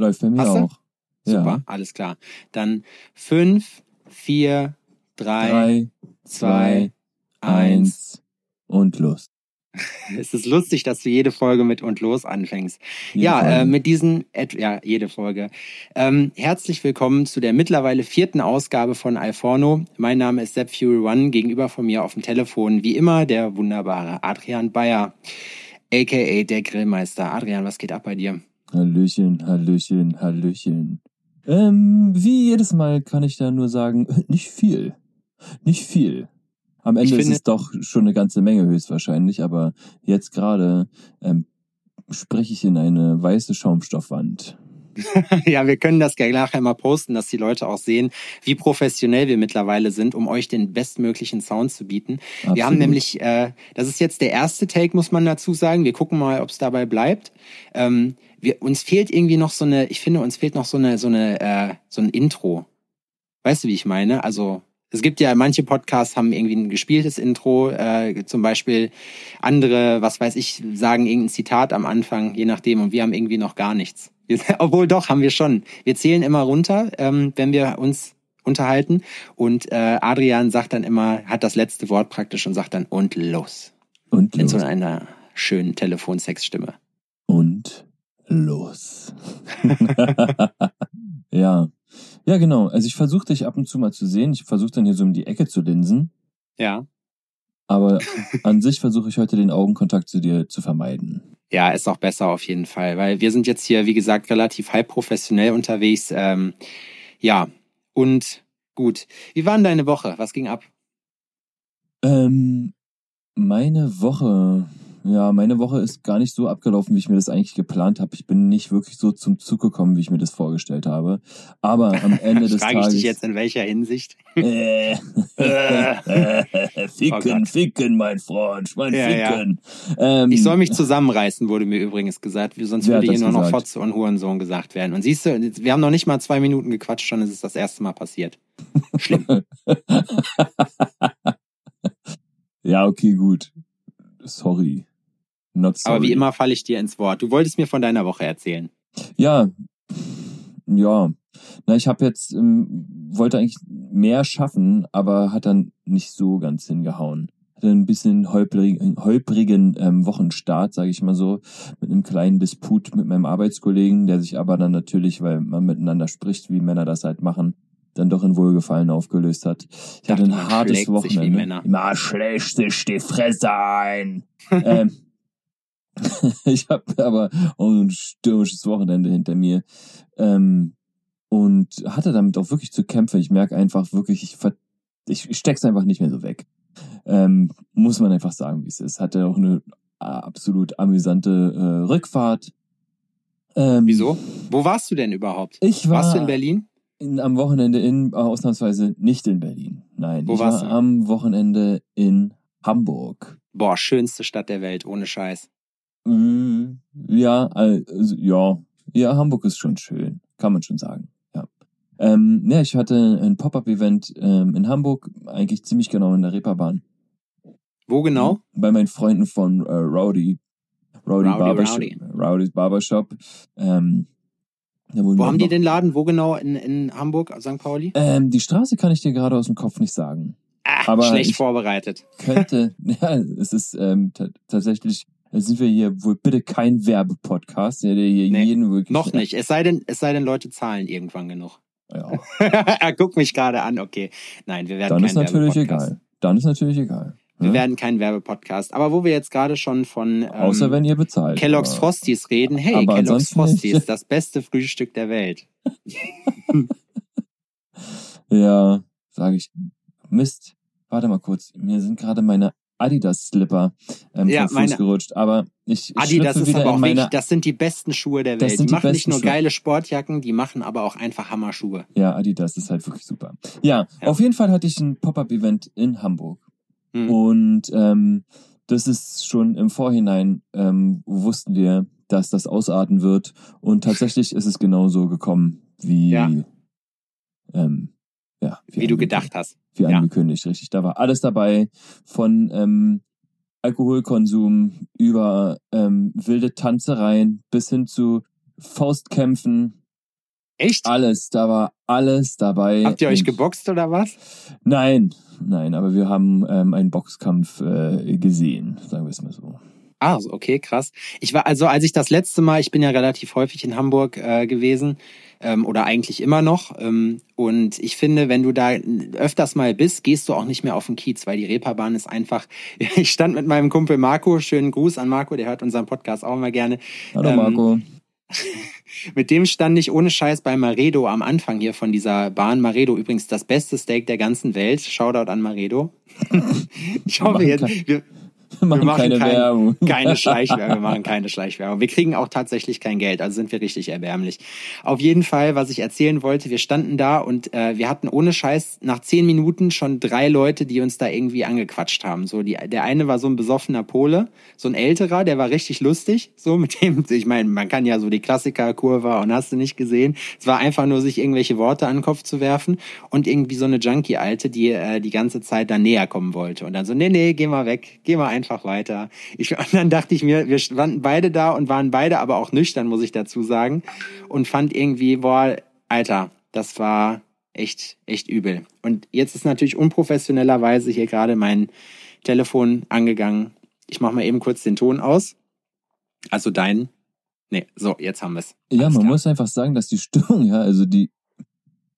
Läuft bei mir Hast du? auch. Super, Ja. alles klar. Dann fünf, vier, drei, Drei, zwei, zwei, eins. und los. Es ist lustig, dass du jede Folge mit und los anfängst. Jede ja, äh, mit diesen, ja, jede Folge. Ähm, herzlich willkommen zu der mittlerweile vierten Ausgabe von Alforno. Mein Name ist Sepp Fury One. Gegenüber von mir auf dem Telefon, wie immer, der wunderbare Adrian Bayer, a.k.a. der Grillmeister. Adrian, was geht ab bei dir? Hallöchen, Hallöchen, Hallöchen. Ähm, wie jedes Mal kann ich da nur sagen, nicht viel. Nicht viel. Am Ende ist es doch schon eine ganze Menge höchstwahrscheinlich, aber jetzt gerade ähm, spreche ich in eine weiße Schaumstoffwand. ja, wir können das gleich nachher mal posten, dass die Leute auch sehen, wie professionell wir mittlerweile sind, um euch den bestmöglichen Sound zu bieten. Wir haben Absolut. nämlich, äh, das ist jetzt der erste Take, muss man dazu sagen. Wir gucken mal, ob es dabei bleibt. Ähm, wir, uns fehlt irgendwie noch so eine, ich finde, uns fehlt noch so eine, so eine, äh, so ein Intro. Weißt du, wie ich meine? Also es gibt ja manche Podcasts haben irgendwie ein gespieltes Intro, äh, zum Beispiel andere, was weiß ich, sagen irgendein Zitat am Anfang, je nachdem. Und wir haben irgendwie noch gar nichts. Obwohl doch haben wir schon. Wir zählen immer runter, ähm, wenn wir uns unterhalten. Und äh, Adrian sagt dann immer, hat das letzte Wort praktisch und sagt dann und los. Und In los. so einer schönen Telefonsexstimme. Und los. ja. Ja, genau. Also ich versuche dich ab und zu mal zu sehen. Ich versuche dann hier so um die Ecke zu linsen. Ja. Aber an sich versuche ich heute den Augenkontakt zu dir zu vermeiden. Ja, ist auch besser auf jeden Fall, weil wir sind jetzt hier, wie gesagt, relativ halb professionell unterwegs. Ähm, ja, und gut. Wie war denn deine Woche? Was ging ab? Ähm, meine Woche, ja, meine Woche ist gar nicht so abgelaufen, wie ich mir das eigentlich geplant habe. Ich bin nicht wirklich so zum Zug gekommen, wie ich mir das vorgestellt habe. Aber am Ende des Frage ich Tages. dich jetzt in welcher Hinsicht? Äh, ficken, Oh Gott. ficken, mein Freund, mein Ja, ja. Ficken. Ähm, Ich soll mich zusammenreißen, wurde mir übrigens gesagt. Sonst würde hier nur noch? Fotze und Hurensohn gesagt werden. Und siehst du, wir haben noch nicht mal zwei Minuten gequatscht, schon ist es das erste Mal passiert. Schlimm. ja, okay, gut. Sorry. Not sorry. Aber wie immer falle ich dir ins Wort. Du wolltest mir von deiner Woche erzählen. Ja, ja. Na, ich habe jetzt ähm, wollte eigentlich mehr schaffen, aber hat dann nicht so ganz hingehauen. Hatte ein bisschen holprigen, holprigen ähm, Wochenstart, sage ich mal so, mit einem kleinen Disput mit meinem Arbeitskollegen, der sich aber dann natürlich, weil man miteinander spricht, wie Männer das halt machen, dann doch in Wohlgefallen aufgelöst hat. Ich hatte ein hartes schlägt sich wie Wochenende. Männer. Immer schlägst dich die Fresse ein. ähm, ich habe aber auch ein stürmisches Wochenende hinter mir ähm, und hatte damit auch wirklich zu kämpfen. Ich merke einfach wirklich, ich, ich, steck's einfach nicht mehr so weg. Ähm, muss man einfach sagen, wie es ist. Hatte auch eine absolut amüsante äh, Rückfahrt. Ähm, Wieso? Wo warst du denn überhaupt? Ich war Warst du in Berlin? in, am Wochenende in, äh, ausnahmsweise nicht in Berlin. Nein, Wo ich warst war du? am Wochenende in Hamburg. Boah, schönste Stadt der Welt, ohne Scheiß. Mm, Ja, also, ja, ja, Hamburg ist schon schön, kann man schon sagen. Ja, ähm, ja ich hatte ein Pop-up-Event ähm, in Hamburg, eigentlich ziemlich genau in der Reeperbahn, Wo genau? bei meinen Freunden von äh, Rowdy, Rowdy, Rowdy, Barbershop, Rowdy. Rowdy's Barbershop. Ähm, Wo haben die den Laden? Wo genau? In, in Hamburg, St. Pauli? Ähm, die Straße kann ich dir gerade aus dem Kopf nicht sagen. Ah, aber schlecht vorbereitet. könnte, ja, es ist ähm, ta- tatsächlich, sind wir hier wohl bitte kein Werbepodcast, der hier Nee, jeden wirklich. Noch nicht. Es sei denn, es sei denn, Leute zahlen irgendwann genug. Ja, er guckt mich gerade an. Okay. Nein, wir werden dann kein ist natürlich egal. Dann ist natürlich egal. Wir ne? werden kein Werbepodcast. Aber wo wir jetzt gerade schon von ähm, Außer wenn ihr bezahlt. Kellogg's aber- Frosties reden. Hey, aber Kellogg's Frosties, nicht. das beste Frühstück der Welt. Ja, sage ich. Mist. Warte mal kurz. Mir sind gerade meine Adidas-Slipper ähm, Ja, vom Fuß gerutscht. Aber ich Adi, das schlüpfe ist aber auch meine. wirklich, das sind die besten Schuhe der Welt. Die machen nicht nur Schuhe. geile Sportjacken, die machen aber auch einfach Hammerschuhe. Ja, Adidas ist halt wirklich super. Ja, Ja. auf jeden Fall hatte ich ein Pop-up-Event in Hamburg. Hm. Und ähm, das ist schon im Vorhinein ähm, wussten wir, dass das ausarten wird. Und tatsächlich ist es genauso gekommen, wie, Ja. ähm, ja, Wie du angekündigt. gedacht hast. Wie Ja. angekündigt, richtig. Da war alles dabei, von ähm, Alkoholkonsum über ähm, wilde Tanzereien bis hin zu Faustkämpfen Echt? Alles, da war alles dabei. Habt ihr euch geboxt oder was? Nein, nein, aber wir haben ähm, einen Boxkampf äh, gesehen, sagen wir es mal so. Ah, okay, krass. Ich war also, als ich das letzte Mal, ich bin ja relativ häufig in Hamburg äh, gewesen ähm, oder eigentlich immer noch. Ähm, und ich finde, wenn du da öfters mal bist, gehst du auch nicht mehr auf den Kiez, weil die Reeperbahn ist einfach. Ich stand mit meinem Kumpel Marco, schönen Gruß an Marco, der hört unseren Podcast auch mal gerne. Hallo Ähm, Marco. Mit dem stand ich ohne Scheiß bei Maredo am Anfang hier von dieser Bahn. Maredo übrigens das beste Steak der ganzen Welt. Shoutout an Maredo. Ich hoffe jetzt, kein- wir, Wir machen, machen keine kein- Werbung. keine Schleichwerbung, wir machen keine Schleichwerbung. Wir kriegen auch tatsächlich kein Geld, also sind wir richtig erbärmlich. Auf jeden Fall, was ich erzählen wollte, wir standen da und äh, wir hatten ohne Scheiß nach zehn Minuten schon drei Leute, die uns da irgendwie angequatscht haben. So die, der eine war so ein besoffener Pole, so ein älterer, der war richtig lustig. So mit dem, ich meine, man kann ja so die Klassikerkurve und hast du nicht gesehen. Es war einfach nur, sich irgendwelche Worte an den Kopf zu werfen und irgendwie so eine Junkie-Alte, die äh, die ganze Zeit da näher kommen wollte. Und dann so, nee, nee, geh mal weg, geh mal einfach weiter. Ich, und dann dachte ich mir, wir standen beide da und waren beide aber auch nüchtern, muss ich dazu sagen. Und fand irgendwie, boah, Alter, das war echt, echt übel. Und jetzt ist natürlich unprofessionellerweise hier gerade mein Telefon angegangen. Ich mach mal eben kurz den Ton aus. Also dein. Nee, so, jetzt haben wir's. Ja, Alles man klar. muss einfach sagen, dass die Stimmung, ja, also die,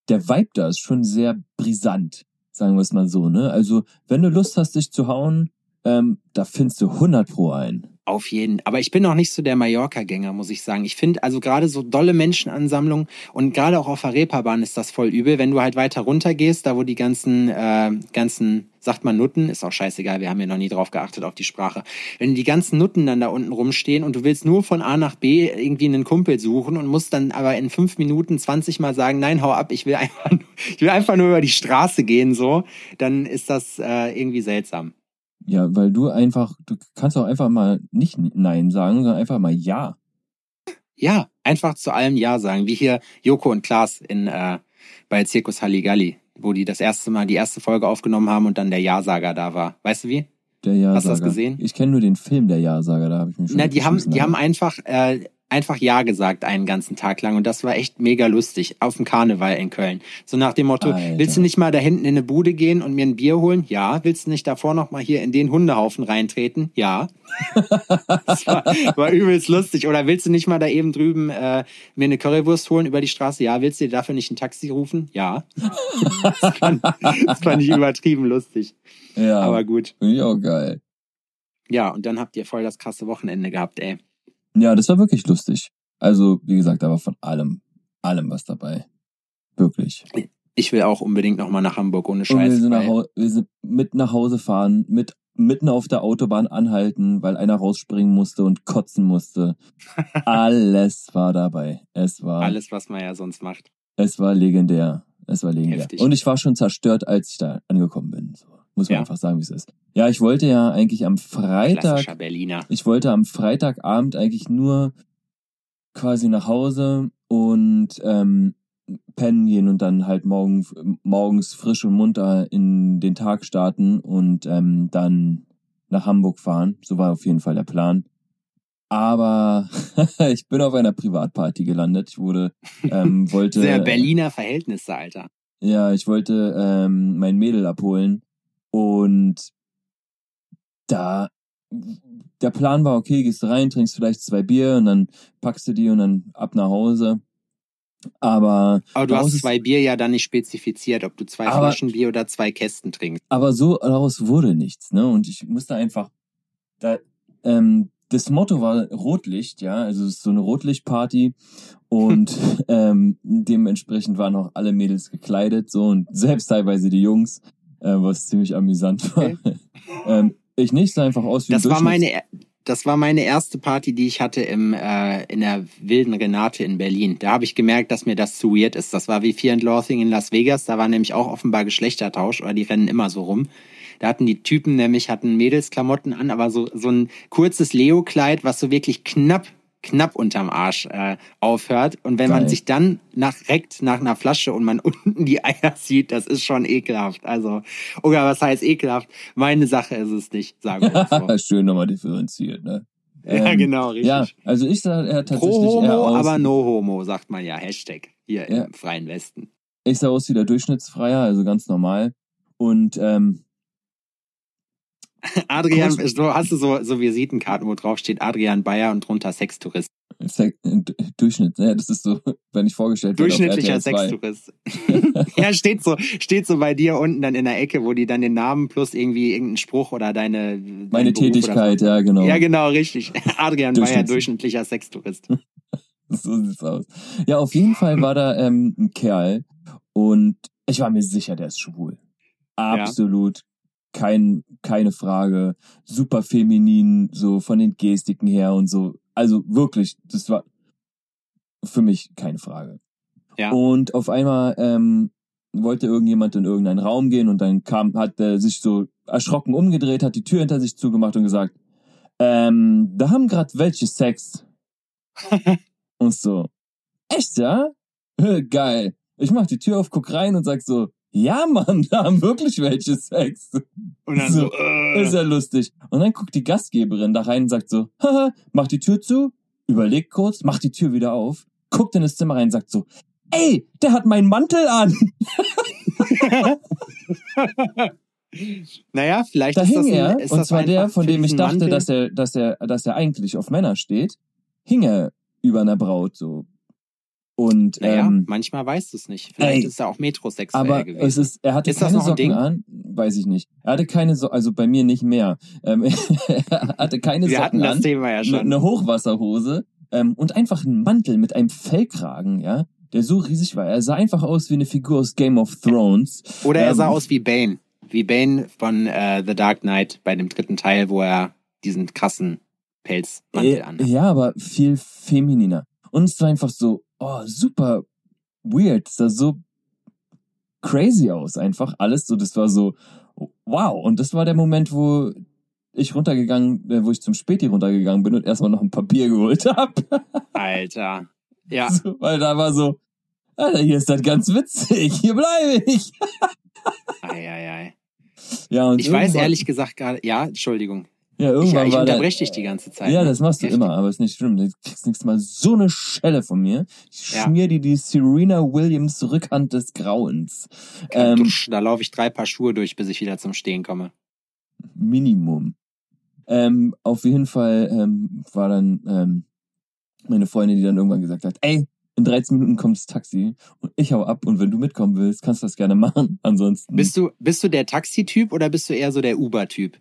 der Vibe da ist schon sehr brisant, sagen wir es mal so, ne? Also, wenn du Lust hast, dich zu hauen, ähm, da findest du 100 pro ein. Auf jeden. Aber ich bin auch nicht so der Mallorca-Gänger, muss ich sagen. Ich finde also gerade so dolle Menschenansammlungen und gerade auch auf der Reeperbahn ist das voll übel. Wenn du halt weiter runter gehst, da wo die ganzen, äh, ganzen, sagt man Nutten, ist auch scheißegal, wir haben ja noch nie drauf geachtet auf die Sprache. Wenn die ganzen Nutten dann da unten rumstehen und du willst nur von A nach B irgendwie einen Kumpel suchen und musst dann aber in fünf Minuten 20 Mal sagen, nein, hau ab, ich will einfach, nur- ich will einfach nur über die Straße gehen, so, dann ist das äh, irgendwie seltsam. Ja, weil du einfach, du kannst auch einfach mal nicht Nein sagen, sondern einfach mal Ja. Ja, einfach zu allem Ja sagen, wie hier Joko und Klaas in äh, bei Zirkus Halligalli, wo die das erste Mal die erste Folge aufgenommen haben und dann der Ja-Sager da war. Weißt du wie? Der Ja-Sager. Hast du das gesehen? Ich kenne nur den Film Der Ja-Sager, da habe ich mich schon Na, die haben die haben aber- einfach äh, einfach Ja gesagt einen ganzen Tag lang und das war echt mega lustig auf dem Karneval in Köln. So nach dem Motto, Alter. willst du nicht mal da hinten in eine Bude gehen und mir ein Bier holen? Ja. Willst du nicht davor noch mal hier in den Hundehaufen reintreten? Ja. das war, war übelst lustig. Oder willst du nicht mal da eben drüben äh, mir eine Currywurst holen über die Straße? Ja. Willst du dir dafür nicht ein Taxi rufen? Ja. das, fand, das fand ich übertrieben lustig. Ja, Aber gut. finde ich auch geil. Ja, und dann habt ihr voll das krasse Wochenende gehabt, ey. Ja, das war wirklich lustig. Also, wie gesagt, da war von allem, allem was dabei. Wirklich. Ich will auch unbedingt noch mal nach Hamburg ohne Und wir sind, nach wir sind mit nach Hause fahren, mit mitten auf der Autobahn anhalten, weil einer rausspringen musste und kotzen musste. Alles war dabei. Es war, Alles, was man ja sonst macht. es war legendär. Es war legendär. Heftig. Und ich war schon zerstört, als ich da angekommen bin. So, muss man Ja. einfach sagen, wie es ist. Ja, ich wollte ja eigentlich am Freitag, Berliner. ich wollte am Freitagabend eigentlich nur quasi nach Hause und ähm, pennen gehen und dann halt morgen, morgens frisch und munter in den Tag starten und ähm, dann nach Hamburg fahren. So war auf jeden Fall der Plan. Aber ich bin auf einer Privatparty gelandet. Ich wurde, ähm, wollte. Sehr Berliner Verhältnisse, Alter. Ja, ich wollte ähm, mein Mädel abholen und da der Plan war, okay, gehst rein, trinkst vielleicht zwei Bier und dann packst du die und dann ab nach Hause. Aber, Aber du hast zwei Bier ja dann nicht spezifiziert, ob du zwei Aber- Flaschen Bier oder zwei Kästen trinkst. aber so daraus wurde nichts, ne? Und ich musste einfach, da, ähm, das Motto war Rotlicht, ja, also es ist so eine Rotlichtparty und ähm, dementsprechend waren auch alle Mädels gekleidet, so und selbst teilweise die Jungs, äh, was ziemlich amüsant war. ähm, ich nicht, sah einfach aus wie Das ein war meine, das war meine erste Party, die ich hatte im, äh, in der wilden Renate in Berlin. Da habe ich gemerkt, dass mir das zu weird ist. Das war wie Fear and Loathing in Las Vegas. Da war nämlich auch offenbar Geschlechtertausch oder die rennen immer so rum. Da hatten die Typen nämlich, hatten Mädelsklamotten an, aber so, so ein kurzes Leo-Kleid, was so wirklich knapp, knapp unterm Arsch äh, aufhört. Und wenn man Geil. sich dann nach, reckt nach einer Flasche und man unten die Eier sieht, das ist schon ekelhaft. Also, oder was heißt ekelhaft? Meine Sache ist es nicht, sagen wir mal so. Schön nochmal differenziert, ne? ja, Ähm, genau, richtig. Ja, also ich sah er tatsächlich Pro eher Homo, aus, aber no Homo, sagt man ja. Hashtag hier Ja. im Freien Westen. ich sah aus wie der Durchschnittsfreier, also ganz normal. Und ähm, Adrian, so hast du so, so Visitenkarten, wo drauf steht Adrian Bayer und drunter Sextourist. Durchschnitt, ja, das ist so, wenn ich vorgestellt werde Durchschnittlicher RTL 2. Sextourist. ja, steht so, steht so bei dir unten dann in der Ecke, wo die dann den Namen plus irgendwie irgendeinen Spruch oder deine Meine Tätigkeit, so. ja, genau. Ja, genau, richtig. Adrian Bayer, Durchschnitt. durchschnittlicher Sextourist. So sieht's aus. Ja, auf jeden Fall war da ähm, ein Kerl und ich war mir sicher, der ist schwul. Absolut. Kein, keine Frage. Super feminin, so von den Gestiken her und so. Also wirklich, das war für mich keine Frage. Ja. Und auf einmal ähm, wollte irgendjemand in irgendeinen Raum gehen und dann kam, hat er sich so erschrocken umgedreht, hat die Tür hinter sich zugemacht und gesagt, ähm, da haben grad welche Sex. und so, echt, ja? Geil. Ich mach die Tür auf, guck rein und sag so, ja, Mann, da haben wirklich welche Sex. Und dann so, So, äh, Ist ja lustig. Und dann guckt die Gastgeberin da rein und sagt so, haha, mach die Tür zu, überlegt kurz, macht die Tür wieder auf, guckt in das Zimmer rein und sagt so, ey, der hat meinen Mantel an. naja, vielleicht Da ist das hing ein, er, ist und das zwar der, von dem ich dachte, Mantel- dass er, dass er, dass er eigentlich auf Männer steht, hing er über einer Braut so. Und Naja, ähm, manchmal weißt du es nicht. Vielleicht ey, ist er auch metrosexuell aber gewesen. es ist, er hatte Ist das keine Socken Ding? an, weiß ich nicht. Er hatte keine so, also bei mir nicht mehr. Ähm, er hatte keine Wir hatten Socken das an, Thema ja eine schon. eine Hochwasserhose ähm, und einfach einen Mantel mit einem Fellkragen, ja, der so riesig war. Er sah einfach aus wie eine Figur aus Game of Thrones. Oder er ähm, sah aus wie Bane. Wie Bane von äh, The Dark Knight bei dem dritten Teil, wo er diesen krassen Pelzmantel Äh, anhat. Ja, aber viel femininer. Und es war einfach so, oh, super weird. Es sah so crazy aus, einfach alles. So, das war so, wow. Und das war der Moment, wo ich runtergegangen, äh, wo ich zum Späti runtergegangen bin und erstmal noch ein Papier geholt habe. Alter. Ja. So, weil da war so, Alter, hier ist das ganz witzig, hier bleibe ich. Ei, ei, ei. Ja, und Ich weiß ehrlich gesagt gerade, ja, Entschuldigung. Ja, Ich, irgendwann ich der, unterbreche dich die ganze Zeit. Ja, ne? das machst du Heftig. immer, aber ist nicht schlimm. Du kriegst nächstes Mal so eine Schelle von mir. Ich Ja. schmier dir die Serena Williams Rückhand des Grauens. Ähm, Dusch, da laufe ich drei Paar Schuhe durch, bis ich wieder zum Stehen komme. Minimum. Ähm, auf jeden Fall ähm, war dann ähm, meine Freundin, die dann irgendwann gesagt hat, ey, in 13 Minuten kommt das Taxi und ich hau ab und wenn du mitkommen willst, kannst du das gerne machen. Ansonsten. Bist du, bist du der Taxityp oder bist du eher so der Uber-Typ?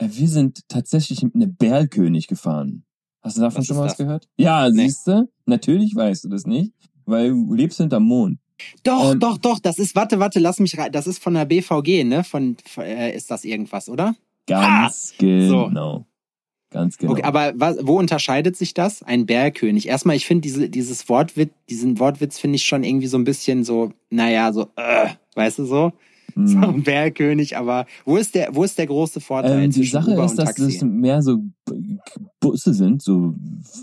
Wir sind tatsächlich mit einem Berlkönig gefahren. Hast du davon Was schon mal was das? gehört? Ja, Nee. siehst du? Natürlich weißt du das nicht, weil du lebst hinterm Mond. Doch, Ähm, doch, doch, das ist, warte, warte, lass mich rein. Das ist von der BVG, ne? Von, äh, ist das irgendwas, oder? Ganz genau. Ganz genau. Okay, aber was, wo unterscheidet sich das? Ein Bergkönig. Erstmal, ich finde diese, dieses Wortwitz, diesen Wortwitz finde ich schon irgendwie so ein bisschen so, naja, so, äh, weißt du so? So Mm. ein Bergkönig, aber wo ist der, wo ist der große Vorteil Ähm, die Sache Uber ist, dass das mehr so Busse sind, so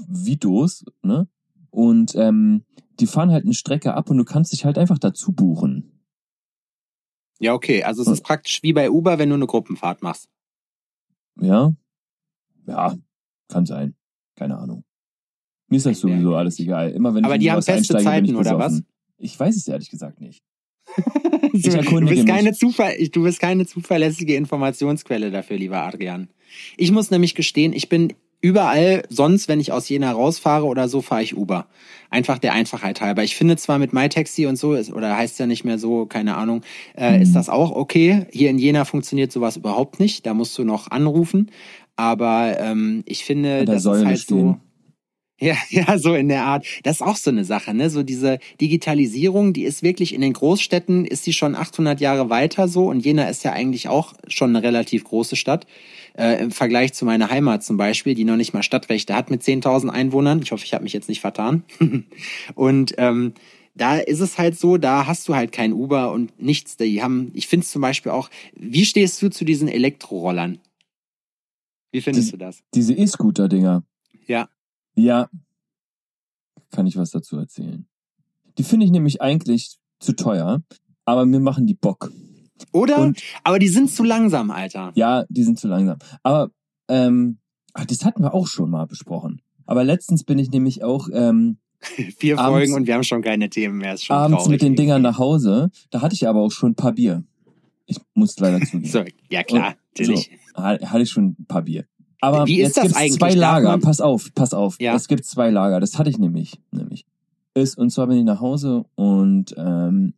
Vitos, ne? Und ähm, die fahren halt eine Strecke ab und du kannst dich halt einfach dazu buchen. ja, okay, also es ist praktisch wie bei Uber, wenn du eine Gruppenfahrt machst. Ja? Ja, kann sein. Keine Ahnung. Mir ist das sowieso alles egal. Immer wenn Aber die haben feste Zeiten, oder besoffen. Ich weiß es ehrlich gesagt nicht. Ich du, bist mich. keine Zuver du bist keine zuverlässige Informationsquelle dafür, lieber Adrian. Ich muss nämlich gestehen, ich bin überall sonst, wenn ich aus Jena rausfahre oder so, fahre ich Uber. Einfach der Einfachheit halber. Ich finde zwar mit MyTaxi und so, ist, oder heißt ja nicht mehr so, keine Ahnung, äh, Mhm. ist das auch okay. Hier in Jena funktioniert sowas überhaupt nicht. Da musst du noch anrufen. Aber ähm, ich finde, das ist halt so. Ja, ja, so in der Art. Das ist auch so eine Sache, ne? So diese Digitalisierung, die ist wirklich in den Großstädten, ist die schon 800 Jahre weiter so und Jena ist ja eigentlich auch schon eine relativ große Stadt. Äh, Im Vergleich zu meiner Heimat zum Beispiel, die noch nicht mal Stadtrechte hat mit 10.000 Einwohnern. Ich hoffe, ich habe mich jetzt nicht vertan. und ähm, da ist es halt so, da hast du halt kein Uber und nichts. Die haben, ich finde es zum Beispiel auch, wie stehst du zu diesen Elektrorollern? Wie findest Das- du das? Diese E-Scooter-Dinger. Ja. Ja. Kann ich was dazu erzählen. Die finde ich nämlich eigentlich zu teuer, aber mir machen die Bock. Oder? Und Aber die sind zu langsam, Alter. ja, die sind zu langsam. Aber ähm, Ach, das hatten wir auch schon mal besprochen. Aber letztens bin ich nämlich auch ähm, Vier Abends- Folgen und wir haben schon keine Themen mehr. Ist schon abends traurig. mit den Dingern nach Hause. Da hatte ich aber auch schon ein paar Bier. Ich muss leider zugeben. So, ja klar, natürlich. So, ha- hatte ich schon ein paar Bier. Aber Wie ist jetzt das eigentlich? zwei Lager. man- Pass auf, pass auf. Ja. Es gibt zwei Lager. Das hatte ich nämlich, nämlich. Ist, und zwar bin ich nach Hause und ähm,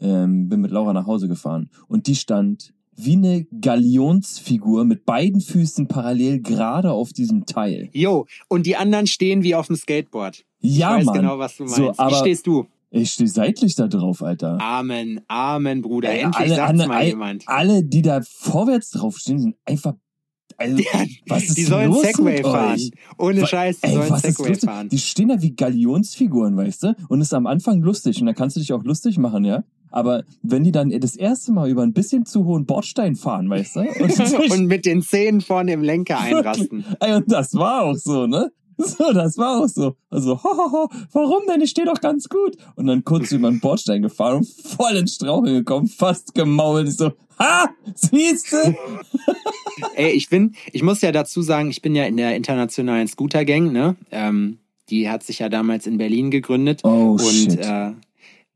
ähm, bin mit Laura nach Hause gefahren. Und die stand wie eine Galionsfigur mit beiden Füßen parallel gerade auf diesem Teil. Jo, und die anderen stehen wie auf dem Skateboard. Ja, ich weiß Mann. genau, was du meinst. So, wie aber- stehst du? Ich stehe seitlich da drauf, Alter. Amen, Amen, Bruder. Ey, Endlich alle sagt's anderen- mal jemand. Alle, die da vorwärts draufstehen, sind einfach. Also, was ist die sollen los Segway fahren. euch? Ohne Scheiß, die Ey, sollen Segway fahren. Die stehen da wie Galionsfiguren, weißt du? Und ist am Anfang lustig und da kannst du dich auch lustig machen, ja? Aber wenn die dann das erste Mal über ein bisschen zu hohen Bordstein fahren, weißt du? Und, und mit den Zähnen vorne im Lenker einrasten. Ey, und das war auch so, ne? So, das war auch so. Also, ho, ho, ho, warum denn? Ich stehe doch ganz gut. Und dann kurz über den Bordstein gefahren und voll ins Straucheln gekommen, fast gemault. Ich so, ha, siehste? Ey, ich bin, ich muss ja dazu sagen, ich bin ja in der internationalen Scooter Gang, ne? Ähm, die hat sich ja damals in Berlin gegründet. Oh, und shit. äh,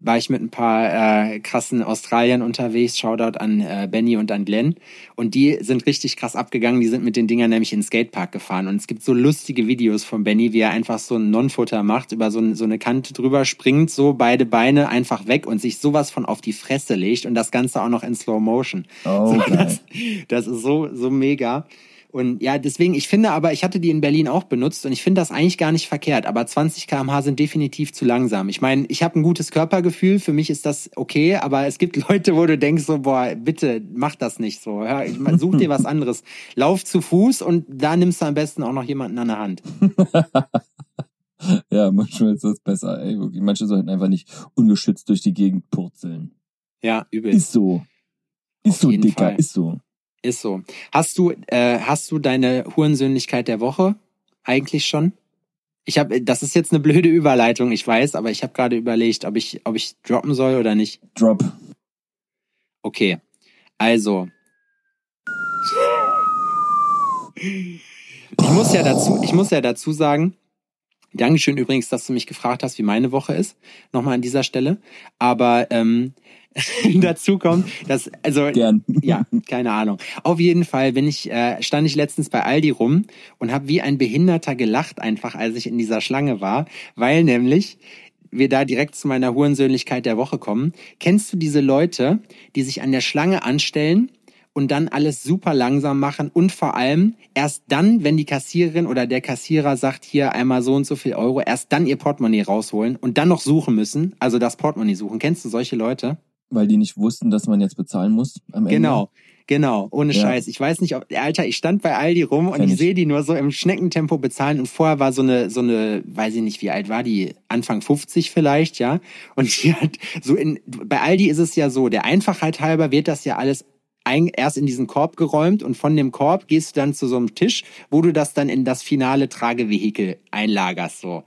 war ich mit ein paar äh, krassen Australiern unterwegs. Shoutout an äh, Benny und an Glenn. Und die sind richtig krass abgegangen. Die sind mit den Dingern nämlich in den Skatepark gefahren. Und es gibt so lustige Videos von Benny, wie er einfach so ein Non-Futter macht, über so, ein, so eine Kante drüber springt, so beide Beine einfach weg und sich sowas von auf die Fresse legt. Und das Ganze auch noch in Slow Motion. Oh, So, das, das ist so, so mega. Und ja, deswegen, ich finde aber, ich hatte die in Berlin auch benutzt und ich finde das eigentlich gar nicht verkehrt, aber 20 km/h sind definitiv zu langsam. Ich meine, ich habe ein gutes Körpergefühl, für mich ist das okay, aber es gibt Leute, wo du denkst so, boah, bitte mach das nicht so. Hör, ich such dir was anderes. Lauf zu Fuß und da nimmst du am besten auch noch jemanden an der Hand. Ja, manchmal ist das besser. Ey, wirklich. Manche sollten einfach nicht ungeschützt durch die Gegend purzeln. Ja, übel. Ist so. Ist Auf so, Dicker, Fall. ist so. Ist so. Hast du, äh, hast du deine Hurensöhnlichkeit der Woche eigentlich schon? Ich habe, das ist jetzt eine blöde Überleitung, ich weiß, aber ich habe gerade überlegt, ob ich, ob ich droppen soll oder nicht. Drop. Okay, also. Ich muss ja dazu, ich muss ja dazu sagen, Dankeschön übrigens, dass du mich gefragt hast, wie meine Woche ist. Nochmal an dieser Stelle. Aber ähm, dazu kommt, dass, also Gern. ja, keine Ahnung. Auf jeden Fall bin ich, äh, stand ich letztens bei Aldi rum und habe wie ein Behinderter gelacht einfach, als ich in dieser Schlange war, weil nämlich wir da direkt zu meiner Hurensöhnlichkeit der Woche kommen. Kennst du diese Leute, die sich an der Schlange anstellen und dann alles super langsam machen und vor allem erst dann, wenn die Kassiererin oder der Kassierer sagt, hier einmal so und so viel Euro, erst dann ihr Portemonnaie rausholen und dann noch suchen müssen, also das Portemonnaie suchen. Kennst du solche Leute? Weil die nicht wussten, dass man jetzt bezahlen muss am Ende. Genau, genau, ohne Ja. Scheiß. Ich weiß nicht, ob, Alter, ich stand bei Aldi rum und ich, ich. sehe die nur so im Schneckentempo bezahlen und vorher war so eine, so eine, weiß ich nicht, wie alt war die, Anfang 50 vielleicht, ja. Und die hat so in, bei Aldi ist es ja so, der Einfachheit halber wird das ja alles erst in diesen Korb geräumt und von dem Korb gehst du dann zu so einem Tisch, wo du das dann in das finale Tragevehikel einlagerst, so.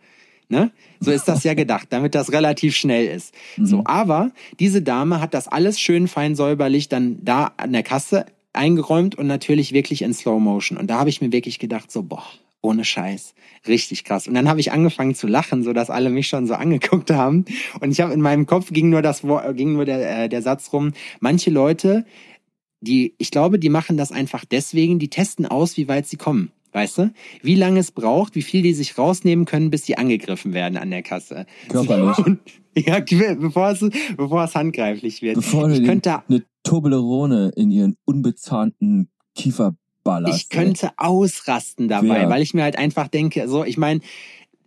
Ne? So ist das ja gedacht, damit das relativ schnell ist. So, aber diese Dame hat das alles schön fein säuberlich dann da an der Kasse eingeräumt und natürlich wirklich in Slow Motion. Und da habe ich mir wirklich gedacht, so, boah, ohne Scheiß, richtig krass. Und dann habe ich angefangen zu lachen, so dass alle mich schon so angeguckt haben. Und ich habe in meinem Kopf ging nur das Wort, ging nur der, äh, der Satz rum. Manche Leute, die, ich glaube, die machen das einfach deswegen, die testen aus, wie weit sie kommen. Weißt du? Wie lange es braucht, wie viel die sich rausnehmen können, bis sie angegriffen werden an der Kasse. Körperlich. Und, ja, bevor es, bevor es handgreiflich wird. Bevor ich könnte, eine Toblerone in ihren unbezahnten Kiefer ballerst. ich könnte ausrasten dabei, Ja. weil ich mir halt einfach denke, so, ich meine,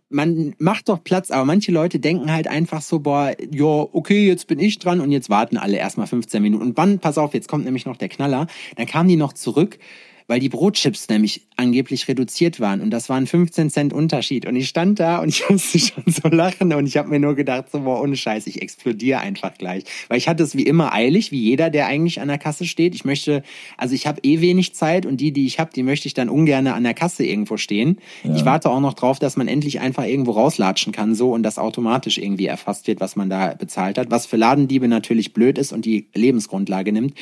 man macht doch Platz, aber manche Leute denken halt einfach so, boah, ja, okay, jetzt bin ich dran und jetzt warten alle erstmal 15 Minuten. Und wann, pass auf, jetzt kommt nämlich noch der Knaller, dann kamen die noch zurück, weil die Brotchips nämlich angeblich reduziert waren und das waren 15 Cent Unterschied. Und ich stand da und ich musste schon so lachen und ich habe mir nur gedacht, so, boah, ohne Scheiß, ich explodiere einfach gleich. Weil ich hatte es wie immer eilig, wie jeder, der eigentlich an der Kasse steht. Ich möchte, also ich habe eh wenig Zeit und die, die ich habe, die möchte ich dann ungern an der Kasse irgendwo stehen. Ich warte auch noch drauf, dass man endlich einfach irgendwo rauslatschen kann, so und das automatisch irgendwie erfasst wird, was man da bezahlt hat. Was für Ladendiebe natürlich blöd ist und die Lebensgrundlage nimmt.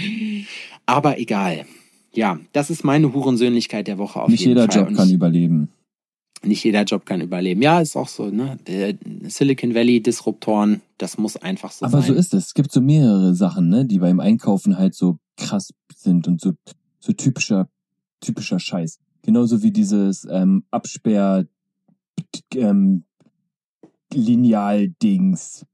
Aber egal. Ja, das ist meine Hurensöhnlichkeit der Woche auf Nicht jeden jeder Fall. Job Und kann ich- überleben. nicht jeder Job kann überleben. Ja, ist auch so, ne? Silicon Valley Disruptoren, das muss einfach so Aber sein. so ist es. Es gibt so mehrere Sachen, ne, die beim Einkaufen halt so krass sind und so, so typischer, typischer Scheiß. Genauso wie dieses ähm, Absperr ähm, Lineal-Dings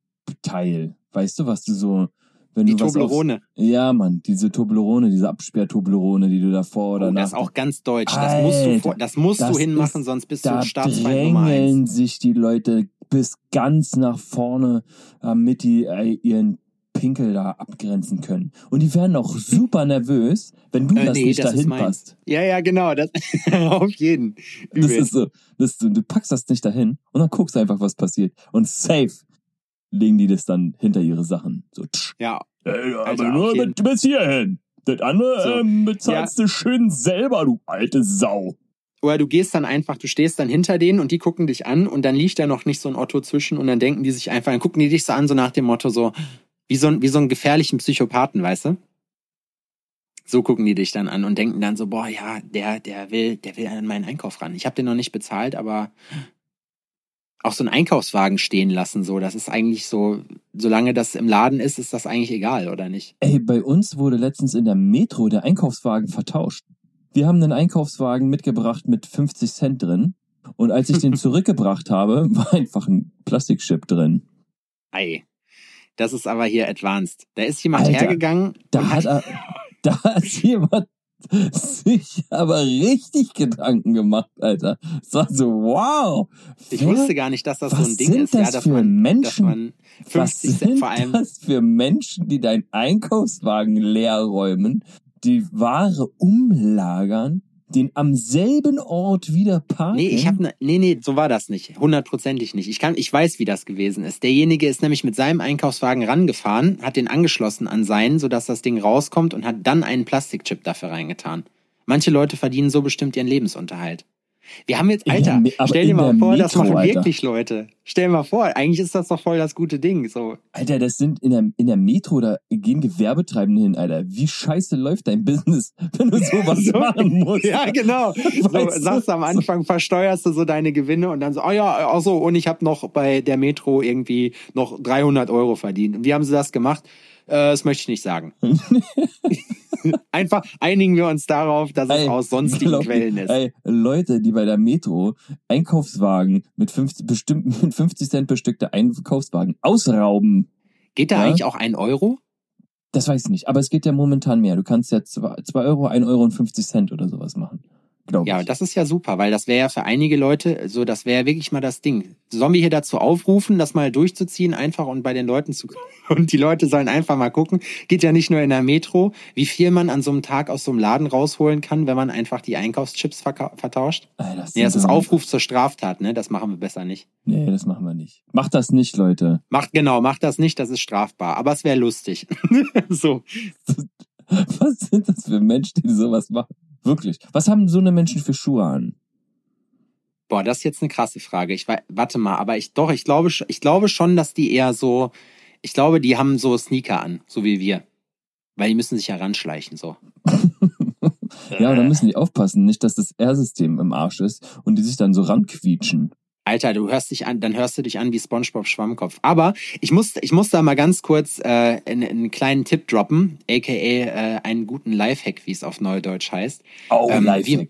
Teil. Weißt du, was du so, wenn Die Toblerone. Ja, Mann, diese Toblerone, diese Absperr-Toblerone, die du davor oder Oh, nach das ist auch ganz deutsch. Das musst du, Alter, vor, das musst das du hinmachen, ist- sonst bist du Staatsfeind Nummer eins. drängeln sich die Leute bis ganz nach vorne, damit die äh, ihren Pinkel da abgrenzen können. Und die werden auch super nervös, wenn du Äh, das nee, nicht das dahin passt. Ja, ja, genau. Das, auf jeden. Das Übel. ist so, das, du, du packst das nicht dahin und dann guckst einfach, was passiert. Und safe legen die das dann hinter ihre Sachen. So, tsch. ja, Ey, aber Alter, nur jeden- mit, bis hierhin. Das andere So. ähm, bezahlst du schön selber, du alte Sau. Oder du gehst dann einfach, du stehst dann hinter denen und die gucken dich an und dann liegt da noch nicht so ein Otto zwischen und dann denken die sich einfach, dann gucken die dich so an, so nach dem Motto so, wie so, ein- wie so einen gefährlichen Psychopathen, weißt du? So gucken die dich dann an und denken dann so, boah, ja, der, der will, der will an meinen Einkauf ran. Ich habe den noch nicht bezahlt, aber auch so einen Einkaufswagen stehen lassen, so, das ist eigentlich so, solange das im Laden ist, ist das eigentlich egal, oder nicht? Ey, bei uns wurde letztens in der Metro der Einkaufswagen vertauscht. Wir haben einen Einkaufswagen mitgebracht mit 50 Cent drin. Und als ich den zurückgebracht habe, war einfach ein Plastikchip drin. Ei. Das ist aber hier advanced. Da ist jemand Alter, hergegangen. Da hat, er, da hat jemand sich aber richtig Gedanken gemacht, Alter. Es war so, wow. Ich wusste gar nicht, dass das so was ein Ding sind ist, das ja, dass für man, Menschen? man Was 50 sind Cent vor allem. das für Menschen, die deinen Einkaufswagen leer räumen, die Ware umlagern, den am selben Ort wieder parken? Nee, ich habe ne, nee, nee, so war das nicht. Hundertprozentig nicht. Ich kann, ich weiß, wie das gewesen ist. Derjenige ist nämlich mit seinem Einkaufswagen rangefahren, hat den angeschlossen an seinen, sodass das Ding rauskommt und hat dann einen Plastikchip dafür reingetan. Manche Leute verdienen so bestimmt ihren Lebensunterhalt. Wir haben jetzt, der Alter, aber stell dir mal der vor, das Metro, machen Alter. wirklich Leute. Stell dir mal vor, eigentlich ist das doch voll das gute Ding. So, Alter, das sind in der, in der Metro, da gehen Gewerbetreibende hin, Alter. Wie scheiße läuft dein Business, wenn du sowas So, machen musst? Ja, genau. So, Weißt du? sagst du am Anfang, versteuerst du so deine Gewinne und dann so, oh ja, ach so, und ich habe noch bei der Metro irgendwie noch 300 Euro verdient. Und wie haben sie das gemacht? Äh, das möchte ich nicht sagen. Einfach einigen wir uns darauf, dass es Ey, aus sonstigen glaub Quellen ist. Ey, Leute, die bei der Metro Einkaufswagen mit 50, bestimmten, mit 50 Cent bestückte Einkaufswagen ausrauben. Geht da ja? eigentlich auch ein Euro? Das weiß ich nicht, aber es geht ja momentan mehr. Du kannst ja 2 Euro, 1 Euro und 50 Cent oder sowas machen. Glaube Ja, ich. das ist ja super, weil das wäre ja für einige Leute, so das wäre ja wirklich mal das Ding. Sollen wir hier dazu aufrufen, das mal durchzuziehen, einfach und bei den Leuten zu und die Leute sollen einfach mal gucken. Geht ja nicht nur in der Metro, wie viel man an so einem Tag aus so einem Laden rausholen kann, wenn man einfach die Einkaufschips vertauscht. Das Nee, das ist Aufruf zur Straftat, ne? Das machen wir besser nicht. Nee, das machen wir nicht. Macht das nicht, Leute. Macht genau, macht das nicht, das ist strafbar. Aber es wäre lustig. so. Was sind das für Menschen, die sowas machen? Wirklich. Was haben so eine Menschen für Schuhe an? Boah, das ist jetzt eine krasse Frage. Ich warte mal, aber ich doch, ich glaube, ich glaube schon, dass die eher so, ich glaube, die haben so Sneaker an, so wie wir. Weil die müssen sich heranschleichen, so. Ja, aber da müssen die aufpassen, nicht, dass das R-System im Arsch ist und die sich dann so ranquietschen. Alter, du hörst dich an, dann hörst du dich an wie SpongeBob Schwammkopf. Aber ich muss, ich muss da mal ganz kurz äh, einen, einen kleinen Tipp droppen, aka äh, einen guten Lifehack, wie es auf Neudeutsch heißt. Oh, Ähm, Lifehack. wie-